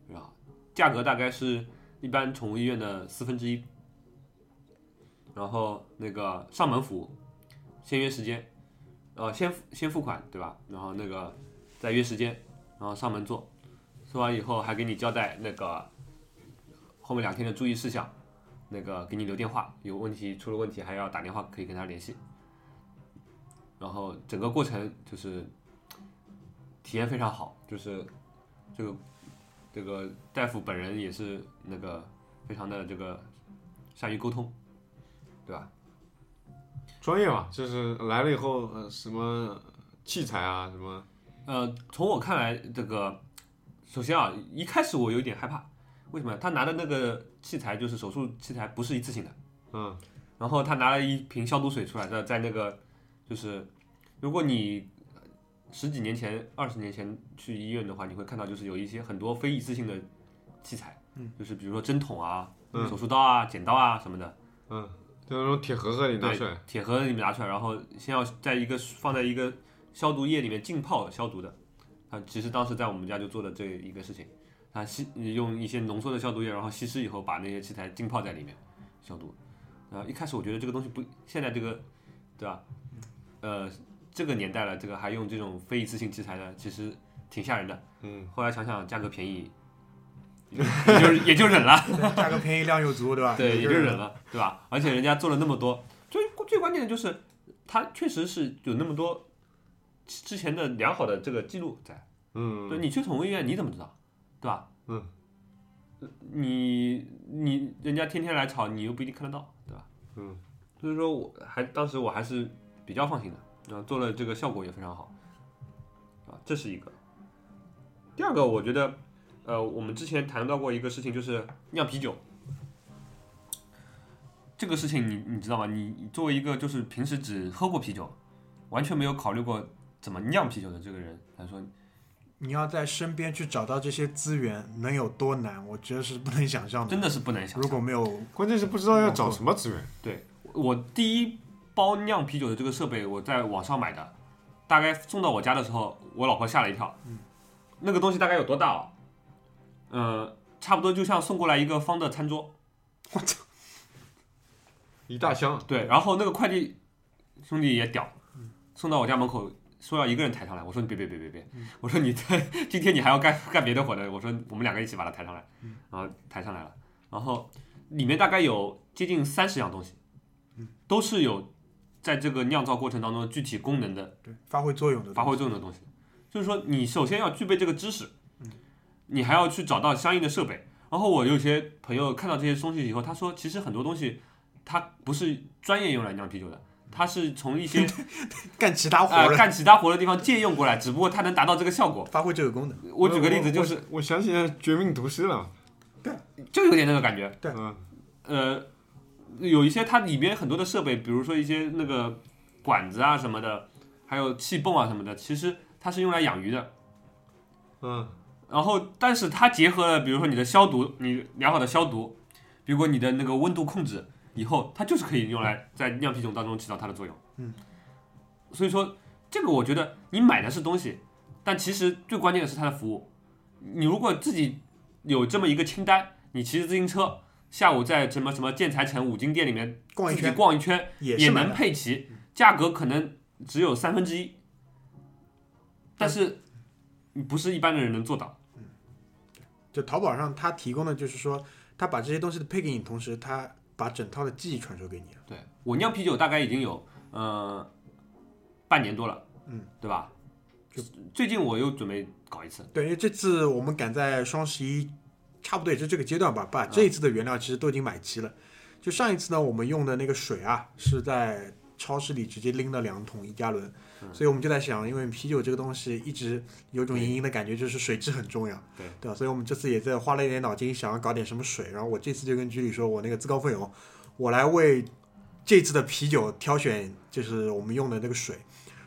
非常好，价格大概是一般宠物医院的四分之一，然后那个上门服务，先约时间，呃，先先付款对吧？然后那个再约时间，然后上门做。做完以后还给你交代那个后面两天的注意事项，那个给你留电话，有问题出了问题还要打电话可以跟他联系。然后整个过程就是体验非常好，就是这个这个大夫本人也是那个非常的这个善于沟通，对吧？专业嘛，就是来了以后，呃，什么器材啊，什么，呃，从我看来，这个首先啊，一开始我有点害怕，为什么？他拿的那个器材就是手术器材，不是一次性的。嗯，然后他拿了一瓶消毒水出来，在在那个就是，如果你十几年前、二十年前去医院的话，你会看到就是有一些很多非一次性的器材，嗯，就是比如说针筒啊、嗯手术刀啊、剪刀啊什么的，嗯，就那种铁盒子里拿出来，铁盒子里面拿出来，然后先要在一个放在一个消毒液里面浸泡消毒的。啊，其实当时在我们家就做了这一个事情，他稀用一些浓缩的消毒液，然后稀释以后把那些器材浸泡在里面消毒。啊，一开始我觉得这个东西不，现在这个，对吧？呃，这个年代了，这个还用这种非一次性器材的，其实挺吓人的。嗯，后来想想价格便宜，也就也就忍了。价格便宜量又足，对吧？对，也就就是忍了，对吧？而且人家做了那么多，最最关键的就是，他确实是有那么多之前的良好的这个记录在。嗯，对，你去宠物医院你怎么知道，对吧？嗯呃，你你人家天天来吵，你又不一定看得到，对吧？嗯，所以说我还当时我还是比较放心的，然后做了这个效果也非常好，啊，这是一个。第二个，我觉得，呃，我们之前谈到过一个事情，就是酿啤酒。这个事情你你知道吗？你你作为一个就是平时只喝过啤酒，完全没有考虑过怎么酿啤酒的这个人来说，你要在身边去找到这些资源，能有多难？我觉得是不能想象的。真的是不能想象。如果没有 关键是不知道要找什么资源。对我第一包酿啤酒的这个设备，我在网上买的，大概送到我家的时候，我老婆吓了一跳。嗯那个东西大概有多大哦？呃，差不多就像送过来一个方的餐桌。我操一大箱，对，然后那个快递兄弟也屌，送到我家门口，说要一个人抬上来。我说你别别别别别，我说你在今天你还要干干别的活的。我说我们两个一起把它抬上来，然后抬上来了，然后里面大概有接近三十样东西，都是有在这个酿造过程当中具体功能的对发挥作用的发挥作用的东西。就是说，你首先要具备这个知识，你还要去找到相应的设备。然后我有些朋友看到这些东西以后，他说，其实很多东西它不是专业用来酿啤酒的，它是从一些 干其他活干其他活的地方借用过来，只不过它能达到这个效果。发挥这个功能。我举个例子，就是我我想起来《绝命毒师》了，对就有点那个感觉。对嗯呃，有一些它里面很多的设备，比如说一些那个管子啊什么的，还有气泵啊什么的，其实它是用来养鱼的。嗯，然后，但是它结合了，比如说你的消毒，你良好的消毒，比如说你的那个温度控制，以后它就是可以用来在酿啤酒当中起到它的作用。嗯，所以说这个我觉得你买的是东西，但其实最关键的是它的服务。你如果自己有这么一个清单，你骑着自行车，下午在什么什么建材城五金店里面逛一圈逛一圈，也能配齐，价格可能只有三分之一，但是不是一般的人能做到。就淘宝上它提供的就是说，它把这些东西配给你，同时它把整套的技艺传授给你了。对我酿啤酒大概已经有呃半年多了，嗯，对吧？就最近我又准备搞一次，对，因为这次我们赶在双十一，差不多也是这个阶段吧，把这一次的原料其实都已经买齐了。就上一次呢，我们用的那个水啊，是在超市里直接拎了两桶一加仑，所以我们就在想，因为啤酒这个东西一直有种隐隐的感觉，就是水质很重要，对对吧？所以我们这次也在花了一点脑筋，想要搞点什么水。然后我这次就跟居里说，我那个自告奋勇，我来为这次的啤酒挑选，就是我们用的那个水。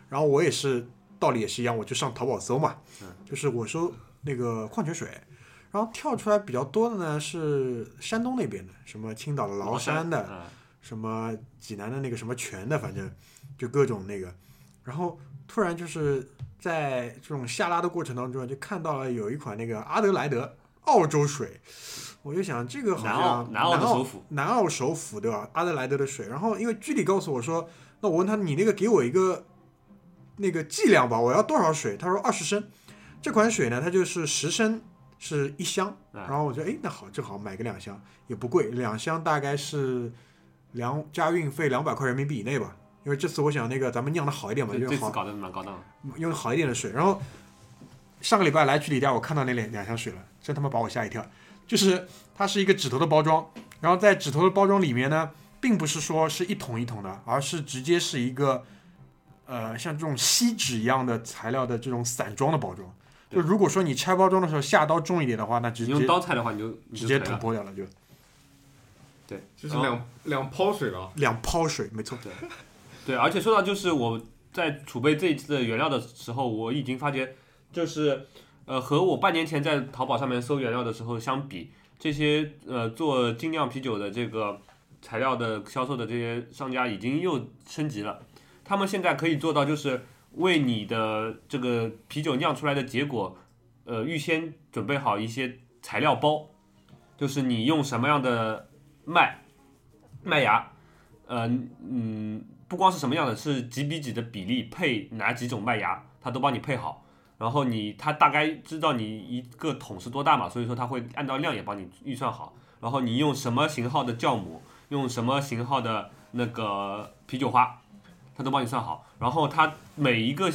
然后我也是道理也是一样，我就上淘宝搜嘛，就是我搜那个矿泉水，然后跳出来比较多的呢是山东那边的，什么青岛的崂山的，嗯什么济南的那个什么泉的，反正就各种那个。然后突然就是在这种下拉的过程当中，就看到了有一款那个阿德莱德澳洲水，我就想这个好南澳像南澳的首府，南澳首府对吧？阿德莱德的水。然后因为居里告诉我说，那我问他你那个给我一个那个剂量吧，我要多少水？他说二十升。这款水呢，它就是十升是一箱。哎然后我就，哎，那好，正好买个两箱，也不贵，两箱大概是两加运费两百块人民币以内吧。因为这次我想那个咱们酿的好一点嘛，用好这这次搞得蛮高档。用好一点的水。然后上个礼拜来居里家，我看到那两两箱水了，真他妈把我吓一跳。就是它是一个纸头的包装，然后在纸头的包装里面呢，并不是说是一桶一桶的，而是直接是一个呃像这种锡纸一样的材料的这种散装的包装。就如果说你拆包装的时候下刀重一点的话，那直你用接刀拆的话，你就直接就赔了。吐破掉了，就对，就是两两泡水了。两泡水，没错。对，对而且说到就是我在储备这一次的原料的时候，我已经发觉，就是呃和我半年前在淘宝上面搜原料的时候相比，这些呃做精酿啤酒的这个材料的销售的这些商家已经又升级了，他们现在可以做到就是为你的这个啤酒酿出来的结果，呃预先准备好一些材料包，就是你用什么样的麦麦芽，呃嗯。不光是什么样的，是几比几的比例配哪几种麦芽，它都帮你配好。然后你他大概知道你一个桶是多大嘛，所以说他会按照量也帮你预算好。然后你用什么型号的酵母，用什么型号的那个啤酒花，他都帮你算好。然后它每一个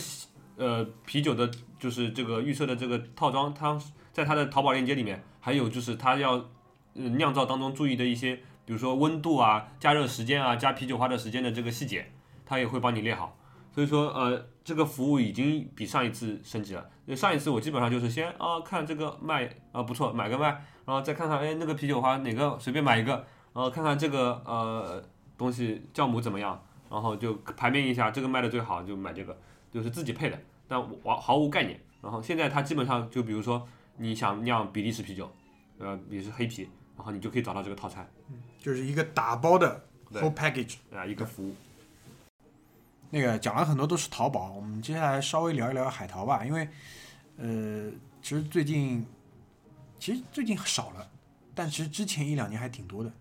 呃啤酒的，就是这个预设的这个套装，它在它的淘宝链接里面，还有就是它要酿造当中注意的一些。比如说温度啊、加热时间啊、加啤酒花的时间的这个细节，它也会帮你列好。所以说，呃，这个服务已经比上一次升级了。上一次我基本上就是先啊看这个麦啊不错，买个麦，然后再看看哎那个啤酒花哪个随便买一个，然后看看这个呃东西酵母怎么样，然后就排名一下这个卖的最好就买这个，就是自己配的，但我毫无概念。然后现在它基本上就比如说你想酿比利时啤酒，呃比利时黑啤，然后你就可以找到这个套餐。就是一个打包的对 whole package。啊，一个服务。那个讲了很多都是淘宝，我们接下来稍微聊一聊海淘吧，因为呃，其实最近其实最近少了，但其实之前一两年还挺多的。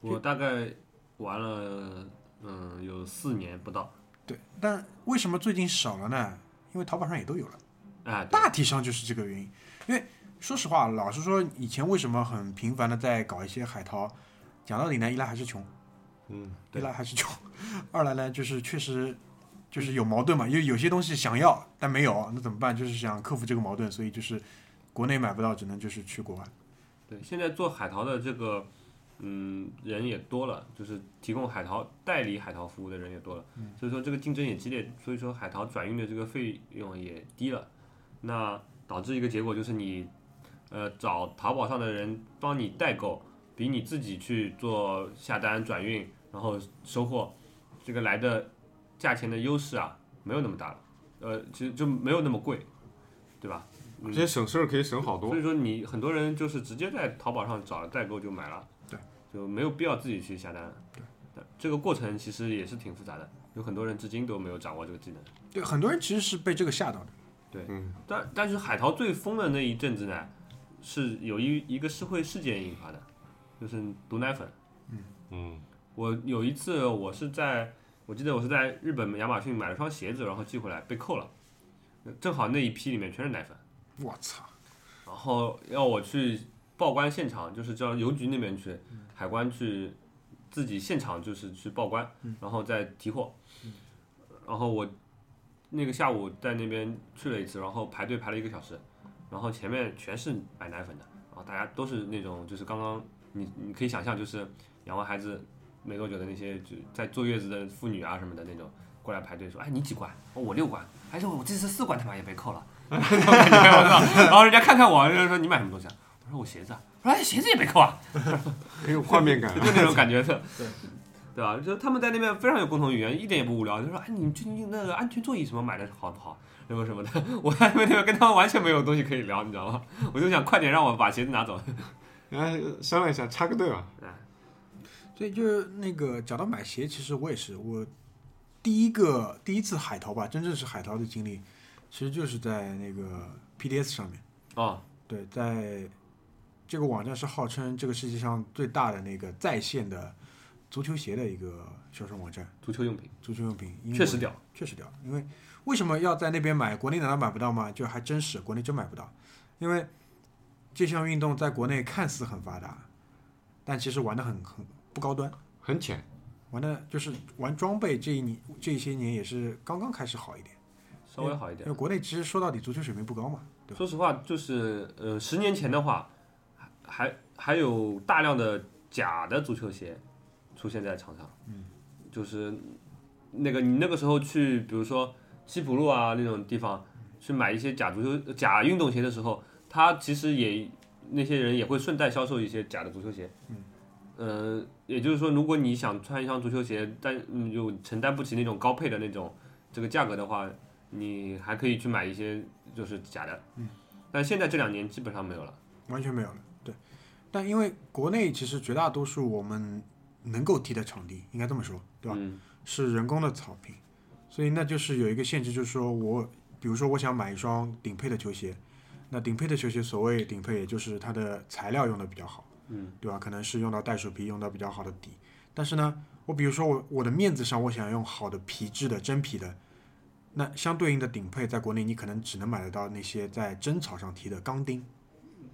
我大概玩了，嗯，有四年不到。对，但为什么最近少了呢？因为淘宝上也都有了，哎，大体上就是这个原因。因为说实话，老实说，以前为什么很频繁的在搞一些海淘？讲道理呢，一来还是穷，嗯，一来还是穷，二来呢就是确实就是有矛盾嘛，因为有些东西想要但没有，那怎么办？就是想克服这个矛盾，所以就是国内买不到，只能就是去国外。对，现在做海淘的这个，嗯，人也多了，就是提供海淘代理海淘服务的人也多了，所以说这个竞争也激烈，所以说海淘转运的这个费用也低了，那导致一个结果就是你，呃，找淘宝上的人帮你代购。比你自己去做下单转运，然后收货，这个来的价钱的优势啊，没有那么大了。呃，其实就没有那么贵，对吧？这些省事儿可以省好多所。以说你很多人就是直接在淘宝上找了代购就买了，对，就没有必要自己去下单。对，这个过程其实也是挺复杂的，有很多人至今都没有掌握这个技能。对，很多人其实是被这个吓到的。嗯，但但是海淘最疯的那一阵子呢，是有一一个社会事件引发的，就是毒奶粉。嗯，我有一次我是在，我记得我是在日本亚马逊买了双鞋子，然后寄回来被扣了，正好那一批里面全是奶粉。我操！然后要我去报关现场，就是叫邮局那边去，海关去自己现场就是去报关，然后再提货。然后我那个下午在那边去了一次，然后排队排了一个小时，然后前面全是买奶粉的，然后大家都是那种就是刚刚你你可以想象就是养完孩子没多久的那些就在坐月子的妇女啊什么的那种过来排队说，哎你几罐？哦我六罐，还是我这次四罐他妈也被扣了。然后人家看看我，就说你买什么东西啊？我说我鞋子啊。我说哎，鞋子也被扣啊，很有画面感 就。那种感觉的，对对吧？就他们在那边非常有共同语言，一点也不无聊。就说哎，你最近那个安全座椅什么买的好不好？什么什么的，我在那边跟他们完全没有东西可以聊，你知道吗？我就想快点让我把鞋子拿走。哎，商量一下，插个队吧。所以就是那个讲到买鞋，其实我也是，我第一个第一次海淘吧，真正是海淘的经历，其实就是在那个 PDS 上面。哦，对，在这个网站是号称这个世界上最大的那个在线的足球鞋的一个销售网站，足球用品足球用品，确实屌。确实屌。因为为什么要在那边买？国内难道买不到吗？就还真是，国内真买不到。因为这项运动在国内看似很发达，但其实玩的很很不高端，很浅，玩的就是玩装备这一年这些年也是刚刚开始好一点。稍微好一点因为。国内其实说到底足球水平不高嘛，对？说实话，就是呃，十年前的话，还还还有大量的假的足球鞋出现在场上，嗯，就是那个你那个时候去，比如说西普路啊那种地方去买一些假足球、假运动鞋的时候，他其实也那些人也会顺带销售一些假的足球鞋，嗯，呃，也就是说，如果你想穿一双足球鞋，但嗯又承担不起那种高配的那种这个价格的话，你还可以去买一些就是假的，嗯，但现在这两年基本上没有了。完全没有了。对，但因为国内其实绝大多数我们能够踢的场地，应该这么说，对吧？嗯是人工的草坪，所以那就是有一个限制，就是说我比如说我想买一双顶配的球鞋，那顶配的球鞋所谓顶配，也就是它的材料用的比较好，嗯，对吧？可能是用到袋鼠皮，用到比较好的底，但是呢，我比如说我我的面子上我想用好的皮质的真皮的。那相对应的顶配，在国内你可能只能买得到那些在真草上踢的钢钉，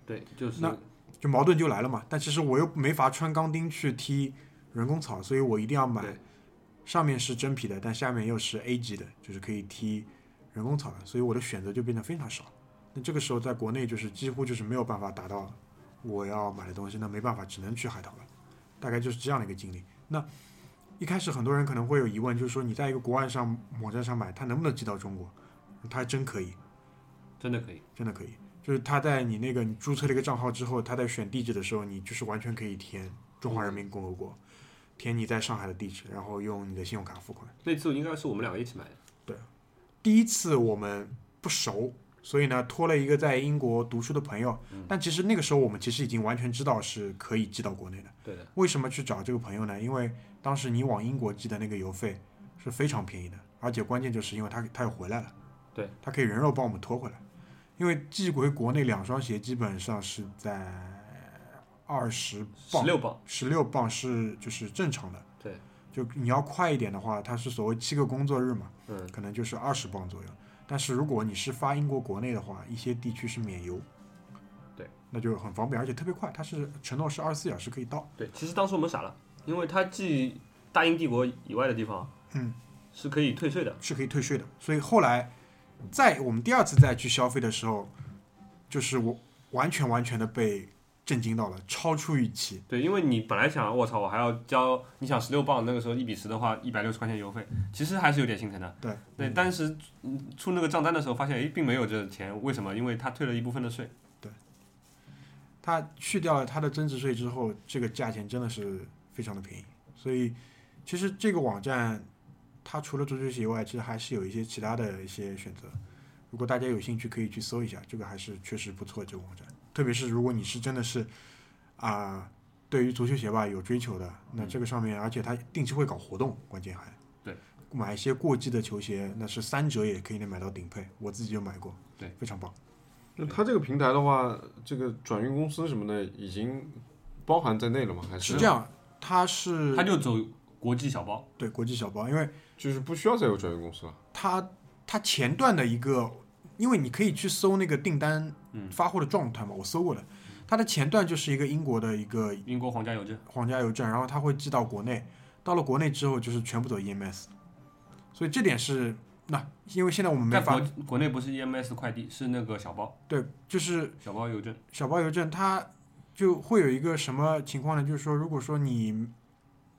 对，就是那就矛盾就来了嘛。但其实我又没法穿钢钉去踢人工草，所以我一定要买上面是真皮的，但下面又是 A 级的，就是可以踢人工草的，所以我的选择就变得非常少。那这个时候在国内就是几乎就是没有办法达到我要买的东西，那没办法，只能去海淘了。大概就是这样的一个经历。那一开始很多人可能会有疑问，就是说你在一个国外上网站上买，它能不能寄到中国？它还真可以。真的可以。真的可以。就是他在你那个你注册了一个账号之后，他在选地址的时候，你就是完全可以填中华人民共和国，填你在上海的地址，然后用你的信用卡付款。那次应该是我们两个一起买的。对第一次我们不熟，所以呢托了一个在英国读书的朋友，但其实那个时候我们其实已经完全知道是可以寄到国内的。对的，为什么去找这个朋友呢？因为当时你往英国寄的那个邮费是非常便宜的，而且关键就是因为他他又回来了，对，他可以人肉帮我们拖回来。因为寄回国内两双鞋基本上是在二十磅十磅，六磅。十六磅是就是正常的。对，就你要快一点的话，它是所谓七个工作日嘛，嗯，可能就是二十磅左右。但是如果你是发英国国内的话，一些地区是免邮，对，那就很方便，而且特别快。它是承诺是二十四小时可以到。对，其实当时我们傻了，因为它寄大英帝国以外的地方，嗯，是可以退税的。是可以退税的。所以后来，在我们第二次再去消费的时候，就是我完全完全的被震惊到了，超出预期。对，因为你本来想，我操，我还要交，你想十六磅那个时候一比十的话，一百六十块钱邮费，其实还是有点心疼的。对对，当时嗯出那个账单的时候，发现诶并没有这钱，为什么？因为他退了一部分的税。对，他去掉了他的增值税之后，这个价钱真的是非常的便宜。所以，其实这个网站它除了足球鞋以外，其实还是有一些其他的一些选择。如果大家有兴趣，可以去搜一下，这个还是确实不错。这个网站，特别是如果你是真的是啊、对于足球鞋吧有追求的，那这个上面，而且它定期会搞活动，关键还对买一些过季的球鞋，那是三折也可以能买到顶配，我自己就买过，对，非常棒。那它这个平台的话，这个转运公司什么的已经包含在内了吗？还是是这样，它是他就走国际小包，对国际小包，因为就是不需要再有转运公司了？它它前段的一个，因为你可以去搜那个订单嗯发货的状态嘛，我搜过的，它的前段就是一个英国的一个英国皇家邮政。皇家邮政，然后它会寄到国内，到了国内之后就是全部走 EMS，所以这点是那因为现在我们没法国内不是 EMS 快递，是那个小包对，就是小包邮政。小包邮政它就会有一个什么情况呢？就是说，如果说你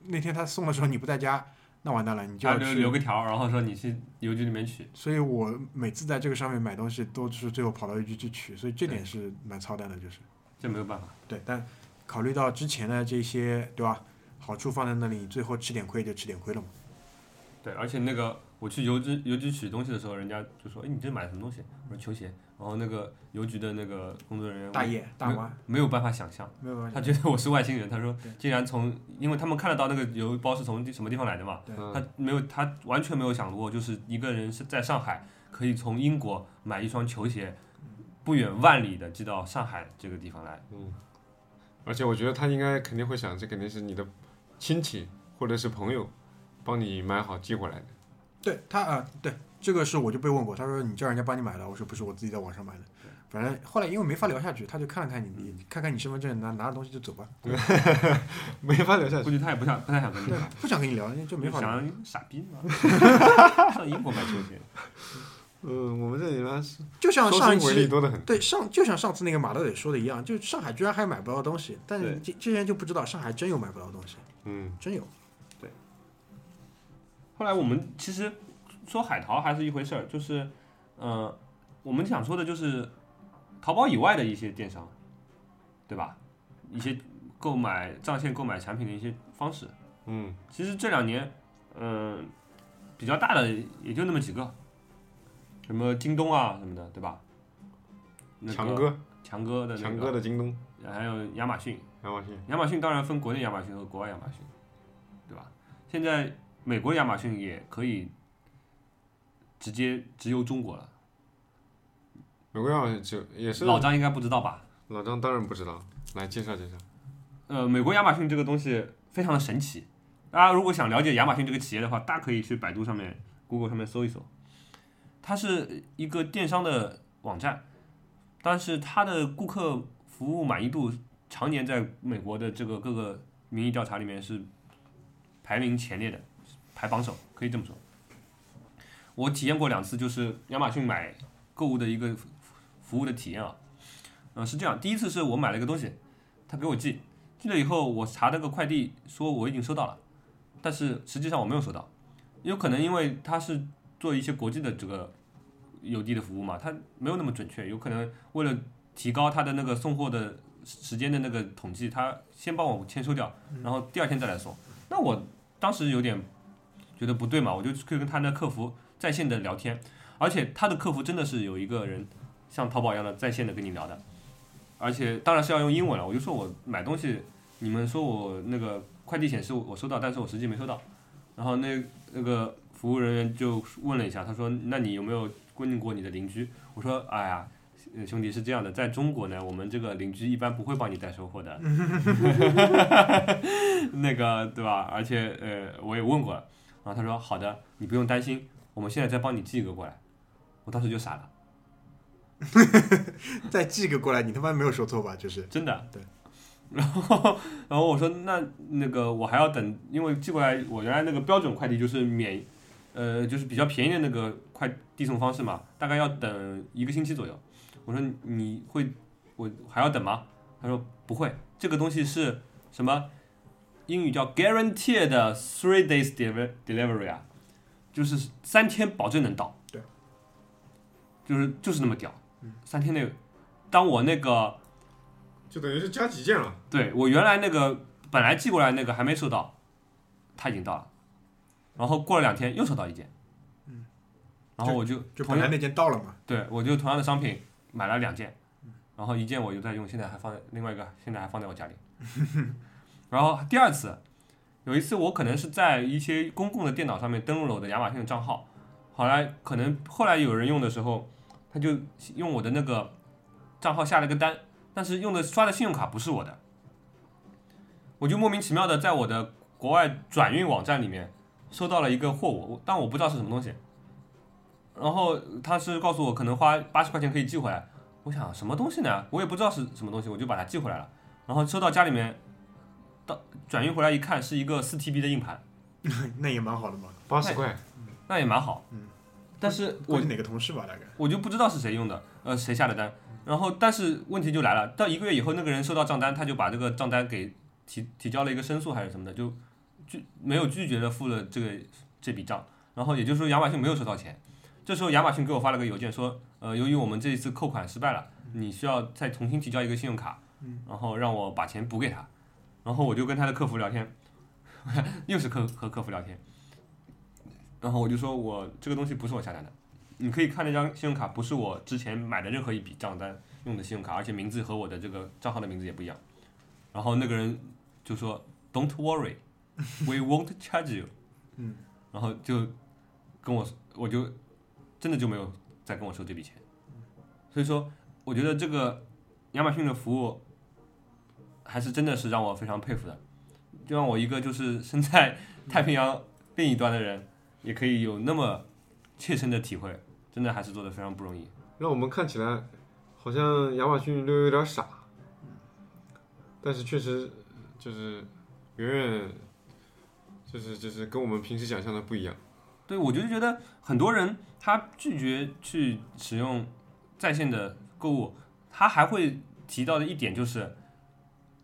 那天他送的时候你不在家，那完蛋了，你就他留留个条，然后说你去邮局里面取。所以我每次在这个上面买东西，都是最后跑到邮局去取，所以这点是蛮操蛋的，就是这没有办法。对。但考虑到之前的这些，对吧？好处放在那里，最后吃点亏就吃点亏了嘛。对，而且那个我去邮局邮局取东西的时候，人家就说：“哎，你这买的什么东西？”我说：“球鞋。”然后那个邮局的那个工作人员大爷大妈没有办法想象，没有办法他觉得我是外星人。他说：“竟然从，因为他们看得到那个邮包是从什么地方来的嘛，他没有，他完全没有想过，就是一个人是在上海可以从英国买一双球鞋，不远万里的寄到上海这个地方来。嗯而且我觉得他应该肯定会想，这肯定是你的亲戚或者是朋友帮你买好寄过来的。对他啊、对这个是我就被问过，他说你叫人家帮你买的，我说不是，我自己在网上买的。反正后来因为没法聊下去，他就看了看你，你看看你身份证，拿拿着东西就走吧。没法聊下去。估计他也不想不太想跟你聊，，不想跟你聊，就没法聊。想傻逼嘛，上英国买球鞋。嗯，我们这里呢是就像上一期多得很。对上就像上次那个马德磊说的一样，就上海居然还买不到东西，但这这些人就不知道上海真有买不到东西，嗯，真有。对后来我们其实说海淘还是一回事儿，就是，呃，我们想说的就是淘宝以外的一些电商，对吧？一些购买在线购买产品的一些方式。嗯，其实这两年，嗯、比较大的也就那么几个，什么京东啊什么的，对吧？那个强哥，强哥的那强个，哥的京东、还有亚马逊，亚马逊，亚马逊当然分国内亚马逊和国外亚马逊，对吧？现在美国亚马逊也可以直接直邮中国了，美国亚马逊就也是老张应该不知道吧？老张当然不知道，来介绍介绍。呃，美国亚马逊这个东西非常的神奇，大家如果想了解亚马逊这个企业的话，大家可以去百度上面、Google 上面搜一搜。它是一个电商的网站，但是它的顾客服务满意度常年在美国的这个各个民意调查里面是排名前列的，排榜首，可以这么说。我体验过两次，就是亚马逊买购物的一个服务的体验啊。嗯、是这样，第一次是我买了一个东西，他给我寄，寄了以后，我查那个快递说我已经收到了，但是实际上我没有收到，有可能因为他是做一些国际的这个邮递的服务嘛，他没有那么准确，有可能为了提高他的那个送货的时间的那个统计，他先帮我签收掉，然后第二天再来送。那我当时有点觉得不对嘛，我就去跟他那客服在线的聊天，而且他的客服真的是有一个人像淘宝一样的在线的跟你聊的。而且当然是要用英文了。我就说我买东西，你们说我那个快递显示我收到，但是我实际没收到。然后那那个服务人员就问了一下，他说：“那你有没有问过你的邻居？”我说：“哎呀，兄弟是这样的，在中国呢，我们这个邻居一般不会帮你带收货的。那个对吧？而且呃，我也问过了。然后他说：好的，你不用担心，我们现在再帮你寄一个过来。我当时就傻了。再寄个过来，你他妈没有说错吧？就是真的。对。然后，然后我说那那个我还要等，因为寄过来我原来那个标准快递就是免，呃，就是比较便宜的那个快递送方式嘛，大概要等一个星期左右。我说你会我还要等吗？他说不会，这个东西是什么？英语叫 guaranteed three days deliver delivery 啊，就是三天保证能到。对。就是就是那么屌，三天内，当我那个。就等于是加急件了。对我原来那个本来寄过来那个还没收到，他已经到了，然后过了两天又收到一件，然然后我就就本来那件到了嘛，对我就同样的商品买了两件，然后一件我就在用，现在还放在另外一个现在还放在我家里。然后第二次，有一次我可能是在一些公共的电脑上面登录了我的亚马逊的账号，后来可能后来有人用的时候，他就用我的那个账号下了个单，但是用的刷的信用卡不是我的，我就莫名其妙的在我的国外转运网站里面收到了一个货物，但我不知道是什么东西。然后他是告诉我可能花八十块钱可以寄回来，我想什么东西呢？我也不知道是什么东西，我就把它寄回来了。然后收到家里面，到转运回来一看是一个四 TB 的硬盘，那也蛮好的嘛。八十块，那也蛮好。嗯。但是我估计哪个同事吧，大概。我就不知道是谁用的，呃，谁下的单。然后但是问题就来了，到一个月以后，那个人收到账单，他就把这个账单给提提交了一个申诉还是什么的，就拒没有拒绝的付了这个这笔账。然后也就是说亚马逊没有收到钱。这时候亚马逊给我发了个邮件说，呃，由于我们这一次扣款失败了，你需要再重新提交一个信用卡，然后让我把钱补给他。然后我就跟他的客服聊天，又是客和客服聊天，然后我就说我这个东西不是我下单的，你可以看那张信用卡不是我之前买的任何一笔账单用的信用卡，而且名字和我的这个账号的名字也不一样。然后那个人就说 Don't worry, we won't charge you。嗯，然后就跟我我就真的就没有再跟我收这笔钱。所以说，我觉得这个亚马逊的服务还是真的是让我非常佩服的，就让我一个就是身在太平洋另一端的人，也可以有那么切身的体会，真的还是做的非常不容易。让我们看起来好像亚马逊略有点傻，但是确实就是远远就是就是跟我们平时想象的不一样。对，我就觉得很多人他拒绝去使用在线的购物，他还会提到的一点就是，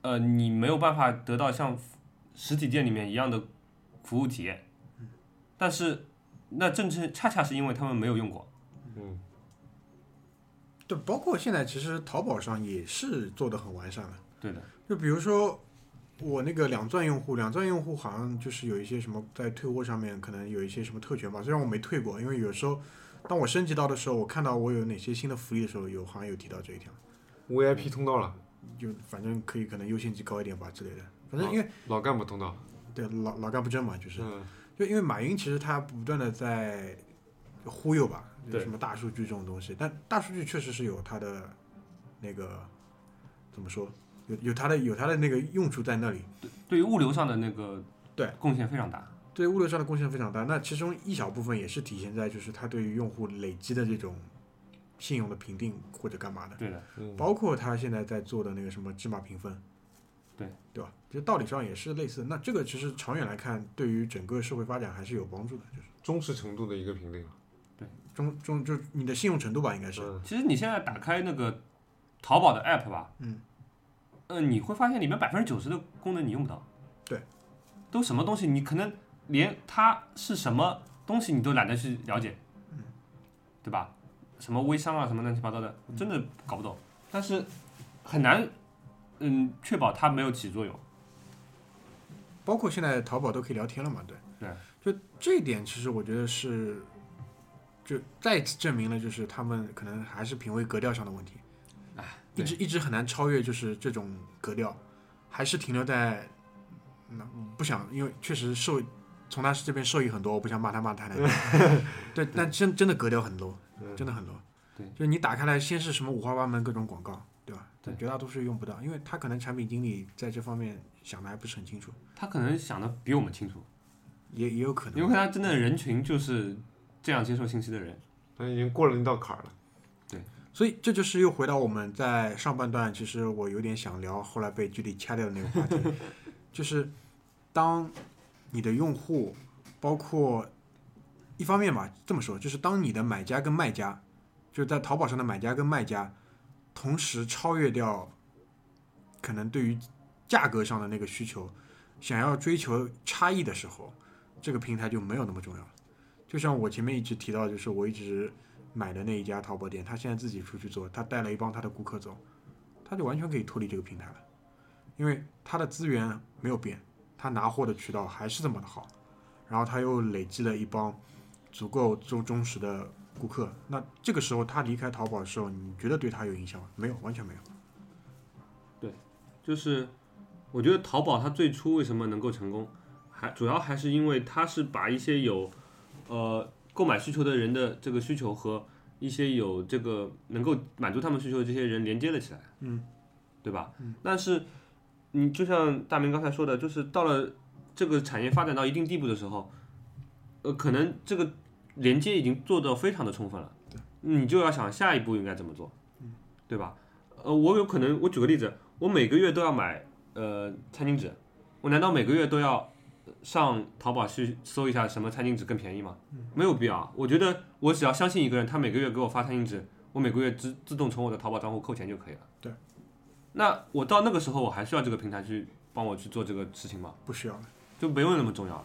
呃，你没有办法得到像实体店里面一样的服务体验。但是，那正是恰恰是因为他们没有用过。嗯，对，包括现在其实淘宝上也是做的很完善的。对的，就比如说我那个两钻用户，两钻用户好像就是有一些什么在退货上面可能有一些什么特权吧，虽然我没退过，因为有时候当我升级到的时候，我看到我有哪些新的福利的时候，有好像有提到这一条，VIP 通道了，就反正可以可能优先级高一点吧之类的。反正因为老干部通道，对老老干部证嘛，就是嗯，就因为马云其实他不断的在忽悠吧，就什么大数据这种东西，但大数据确实是有它的那个怎么说，有有它的有它的那个用处在那里。对于物流上的那个对贡献非常大。对物流上的贡献非常大，那其中一小部分也是体现在就是它对于用户累积的这种信用的评定或者干嘛的，对的，嗯包括他现在在做的那个什么芝麻评分，对对吧？其实道理上也是类似。那这个其实长远来看，对于整个社会发展还是有帮助的，就是忠实程度的一个评定了。中中就你的信用程度吧，应该是。嗯，其实你现在打开那个淘宝的 app 吧，嗯，呃，你会发现里面百分之九十的功能你用不到。对，都什么东西，你可能连它是什么东西你都懒得去了解，嗯，对吧？什么微商啊，什么乱七八糟的，真的搞不懂。但是很难，嗯，确保它没有起作用。包括现在淘宝都可以聊天了嘛，对。对。就这一点，其实我觉得是，就再次证明了，就是他们可能还是品味格调上的问题。哎，一直一直很难超越，就是这种格调，还是停留在，那不想，因为确实受从他这边受益很多，我不想骂他骂太难听。对，但真真的格调很 low，嗯真的很 low。对，就你打开来，先是什么五花八门各种广告，对吧？对绝大多数用不到，因为他可能产品经理在这方面想的还不是很清楚，他可能想的比我们清楚，也也有可能。因为他真的人群就是这样接受信息的人。他已经过了那道坎儿了。对所以这就是又回到我们在上半段，其实我有点想聊，后来被距离掐掉的那个话题，就是当你的用户，包括一方面吧，这么说，就是当你的买家跟卖家，就是在淘宝上的买家跟卖家，同时超越掉可能对于价格上的那个需求，想要追求差异的时候，这个平台就没有那么重要了。就像我前面一直提到，就是我一直买的那一家淘宝店，他现在自己出去做，他带了一帮他的顾客走，他就完全可以脱离这个平台了，因为他的资源没有变，他拿货的渠道还是这么的好，然后他又累积了一帮足够忠忠实的顾客，那这个时候他离开淘宝的时候，你觉得对他有影响吗？没有，完全没有。对就是我觉得淘宝它最初为什么能够成功，还主要还是因为它是把一些有呃购买需求的人的这个需求和一些有这个能够满足他们需求的这些人连接了起来，嗯，对吧？嗯但是你就像大明刚才说的，就是到了这个产业发展到一定地步的时候，呃，可能这个连接已经做得非常的充分了，你就要想下一步应该怎么做，对吧？呃，我有可能，我举个例子，我每个月都要买呃餐巾纸，我难道每个月都要上淘宝去搜一下什么餐巾纸更便宜吗？没有必要。我觉得我只要相信一个人，他每个月给我发餐巾纸，我每个月自自动从我的淘宝账户扣钱就可以了。对。那我到那个时候，我还需要这个平台去帮我去做这个事情吗？不需要了。就没有那么重要了。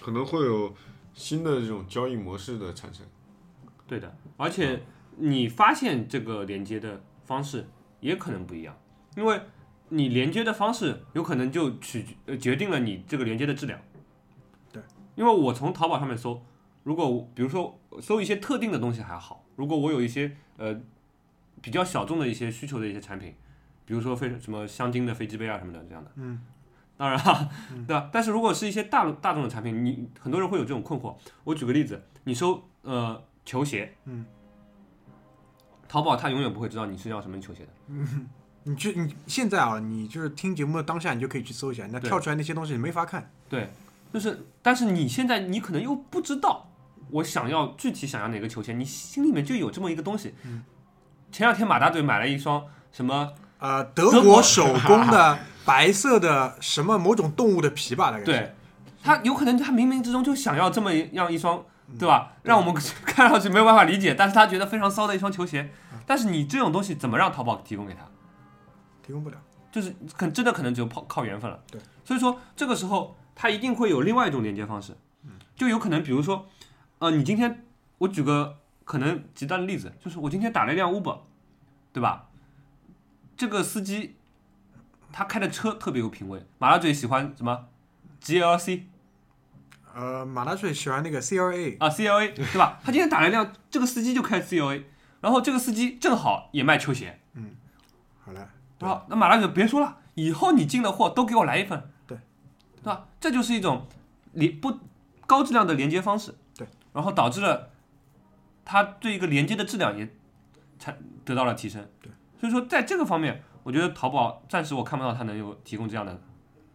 可能会有新的这种交易模式的产生。对的，而且你发现这个连接的方式也可能不一样，因为你连接的方式有可能就取决呃决定了你这个连接的质量。对，因为我从淘宝上面搜，如果比如说搜一些特定的东西还好，如果我有一些呃比较小众的一些需求的一些产品，比如说飞什么香精的飞机杯啊什么的这样的，嗯，当然哈，对吧？但是如果是一些大大众的产品，你很多人会有这种困惑。我举个例子，你搜呃球鞋，嗯，淘宝它永远不会知道你是要什么球鞋的。嗯 你去你现在啊，你就是听节目的当下，你就可以去搜一下，那跳出来那些东西你没法看。对，就是，但是你现在你可能又不知道我想要具体想要哪个球鞋，你心里面就有这么一个东西。前两天马大嘴买了一双什么，呃，德德国国手工的 白色的什么某种动物的皮吧，大概是。对，他有可能他冥冥之中就想要这么样一双，对吧？让我们看上去没有办法理解，但是他觉得非常骚的一双球鞋。但是你这种东西怎么让淘宝提供给他？提供不了。就是可真的可能只有靠靠缘分了。对，所以说这个时候他一定会有另外一种连接方式，就有可能比如说，呃，你今天我举个可能极端的例子，就是我今天打了一辆 Uber，对吧？这个司机他开的车特别有品位，马大嘴喜欢什么 GLC 呃，马大嘴喜欢那个 CLA，啊 CLA 对吧？他今天打了一辆，这个司机就开 CLA，然后这个司机正好也卖球鞋，嗯好了，对吧？那马大嘴别说了，以后你进的货都给我来一份，对，对吧？这就是一种连不高质量的连接方式，对，然后导致了他对一个连接的质量也产得到了提升，对，所以说在这个方面，我觉得淘宝暂时我看不到它能有提供这样的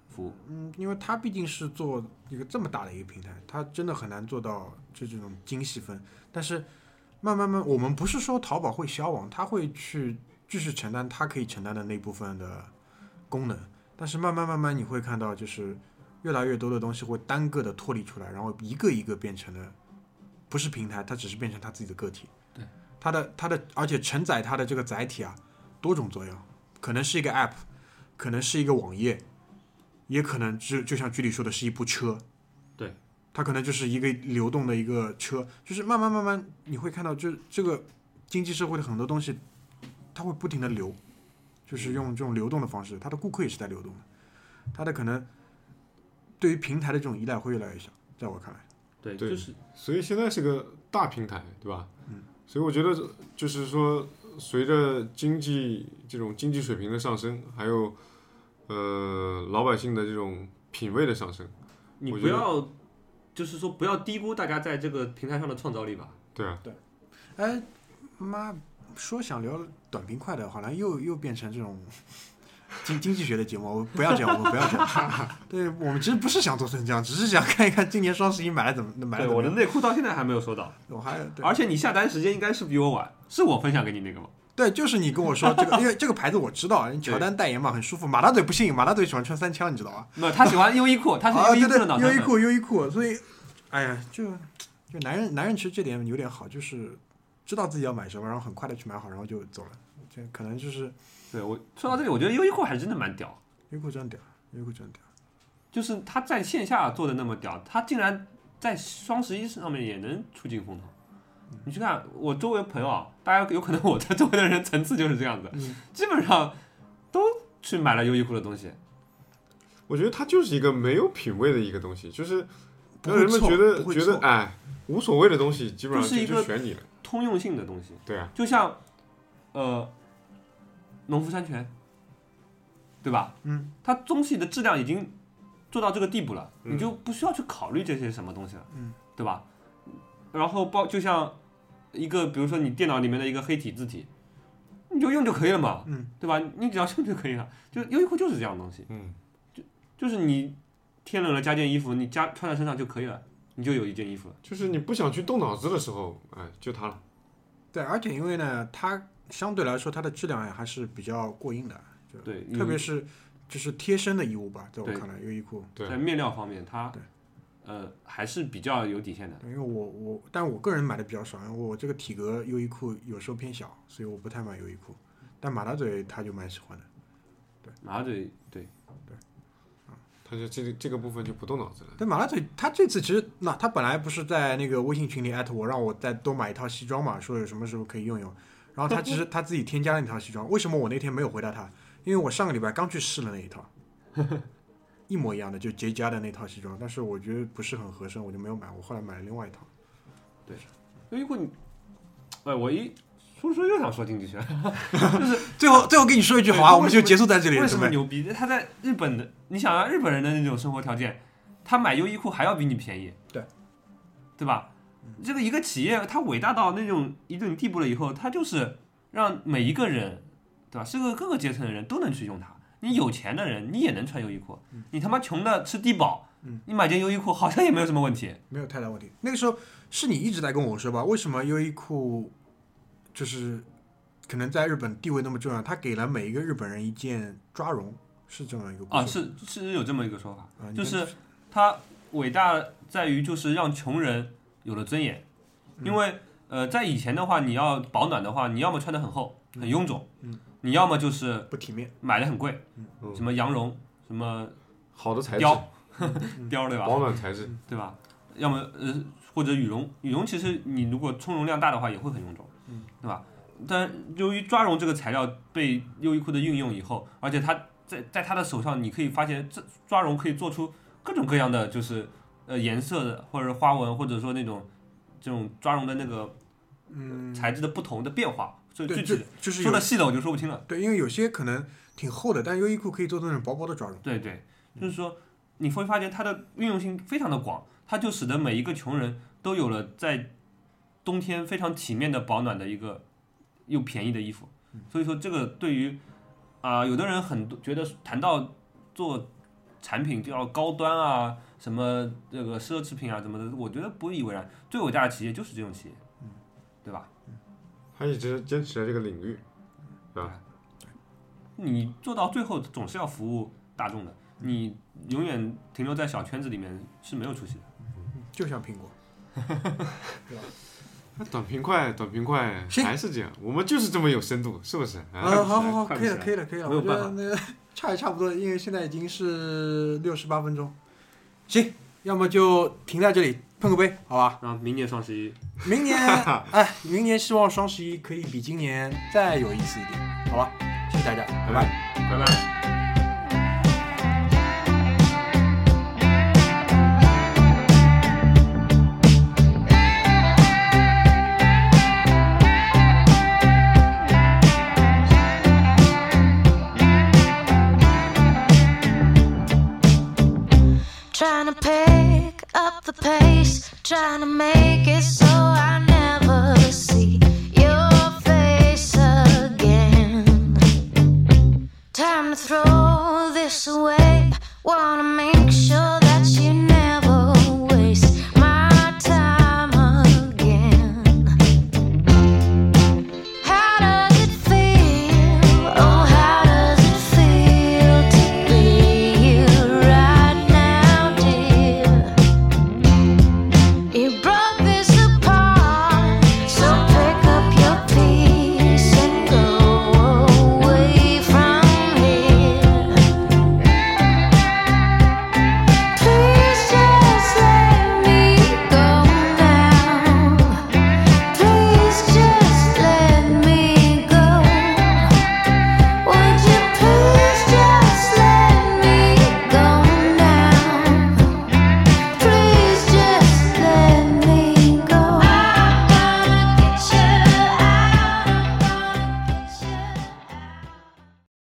服务，嗯，因为它毕竟是做一个这么大的一个平台，它真的很难做到就这种精细分。但是慢慢慢，我们不是说淘宝会消亡，它会去继续承担它可以承担的那部分的功能。但是慢慢慢慢，你会看到就是越来越多的东西会单个的脱离出来，然后一个一个变成了不是平台，它只是变成它自己的个体。对，它的它的，而且承载它的这个载体啊，多种作用，可能是一个 app，可能是一个网页。也可能就就像剧里说的是一部车，对，它可能就是一个流动的一个车，就是慢慢慢慢你会看到，就这个经济社会的很多东西，它会不停的流，就是用这种流动的方式，它的顾客也是在流动的，它的可能对于平台的这种依赖会越来越小，在我看来，对，对就是。所以现在是个大平台，对吧？嗯，所以我觉得就是说，随着经济这种经济水平的上升，还有呃老百姓的这种品味的上升，你不要就是说不要低估大家在这个平台上的创造力吧。对啊，对哎妈，说想聊短平快的，好像又又变成这种。经经济学的节目，我不要讲，我们不要讲。对我们其实不是想做成这样，只是想看一看今年双十一买了怎么买了对，怎么样。我的内裤到现在还没有收到，我还对而且你下单时间应该是比我晚，是我分享给你那个吗？对，就是你跟我说 这个，因为这个牌子我知道，乔丹代言嘛，很舒服。马大嘴不信，马大嘴喜欢穿三枪，你知道吧？没有，他喜欢优衣库，他是啊，优衣库的脑，残粉。优衣库，优衣库，所以，哎呀，就就男人，男人其实这点有点好，就是知道自己要买什么，然后很快的去买好，然后就走了。这可能就是对我说到这里，我觉得优衣库还是真的蛮屌，优衣库真屌，优衣库真屌。就是他在线下做的那么屌，他竟然在双十一上面也能出尽风头。你去看我周围朋友啊，大家有可能我在周围的人层次就是这样子，嗯基本上都去买了优衣库的东西。我觉得它就是一个没有品味的一个东西，就是不会错让人们觉得觉得错哎无所谓的东西，基本上是一个选你了。通用性的东西，对啊，就像呃农夫山泉，对吧？嗯，它东西的质量已经做到这个地步了，嗯你就不需要去考虑这些什么东西了，嗯，对吧？然后包就像一个，比如说你电脑里面的一个黑体字体，你就用就可以了嘛，嗯，对吧？你只要用就可以了。就优衣库就是这样的东西，嗯，就就是你天冷了加件衣服，你加穿在身上就可以了，你就有一件衣服了。就是你不想去动脑子的时候，哎，就它了。对，而且因为呢，它相对来说它的质量还是比较过硬的，就对，特别是就是贴身的衣物吧，在我对看来，优衣库。对在面料方面，它对呃还是比较有底线的。因为我我，但我个人买的比较少，因为我这个体格优衣库有时候偏小，所以我不太买优衣库。但马大嘴他就蛮喜欢的。对马大嘴对，对，嗯，他就这个这个部分就不动脑子了。但马大嘴，他这次其实那他本来不是在那个微信群里艾特我，让我再多买一套西装嘛，说有什么时候可以用用。然后他其实 他自己添加了一套西装，为什么我那天没有回答他？因为我上个礼拜刚去试了那一套，一模一样的，就杰家的那套西装，但是我觉得不是很合身，我就没有买。我后来买了另外一套。对优衣库你，哎，我一说说又想说经济学，就是 最后最后跟你说一句好啊，我们就结束在这里，为。什么牛逼？他在日本的，你想啊，日本人的那种生活条件，他买优衣库还要比你便宜，对，对吧？这个一个企业，它伟大到那种一定地步了以后，它就是让每一个人，对吧？是个各个阶层的人都能去用它。你有钱的人，你也能穿优衣库；你他妈穷的吃低保，你买件优衣库好像也没有什么问题。没有太大问题。那个时候是你一直在跟我说吧，为什么优衣库就是可能在日本地位那么重要？他给了每一个日本人一件抓绒，是这么一个啊，是是有这么一个说法，啊，就是他伟大在于就是让穷人有了尊严，因为呃，在以前的话，你要保暖的话，你要么穿得很厚很臃肿，嗯你要么就是不体面。买的很贵，嗯什么羊绒，什么好的材质，貂貂对吧？保暖材质，对吧？要么呃或者羽绒，羽绒其实你如果充绒量大的话也会很臃肿，嗯，对吧？但由于抓绒这个材料被优衣库的运用以后，而且它在在他的手上，你可以发现这抓绒可以做出各种各样的就是呃颜色的或者花纹，或者说那种这种抓绒的那个嗯，材质的不同的变化。所以具体的就是说的细的我就说不清了。对，因为有些可能挺厚的，但优衣库可以做成那种薄薄的抓绒。对对，就是说你会发现它的运用性非常的广，它就使得每一个穷人都有了在冬天非常体面的保暖的一个又便宜的衣服。所以说这个对于啊、有的人很多觉得谈到做产品就要高端啊，什么这个奢侈品啊什么的，我觉得不以为然。最伟大的企业就是这种企业，对吧？他一直坚持在这个领域，你做到最后总是要服务大众的，你永远停留在小圈子里面是没有出息的。就像苹果。那短平快，短平快行还是这样，我们就是这么有深度，是不是？啊，啊，好好好，可以了，可以了，可以了。我觉没有办法得那个 差也差不多，因为现在已经是六十八分钟。行，要么就停在这里碰个杯，好吧？然后明年双十一，明年，哎，明年希望双十一可以比今年再有意思一点，好吧？谢谢大家，拜拜。拜拜。Trying to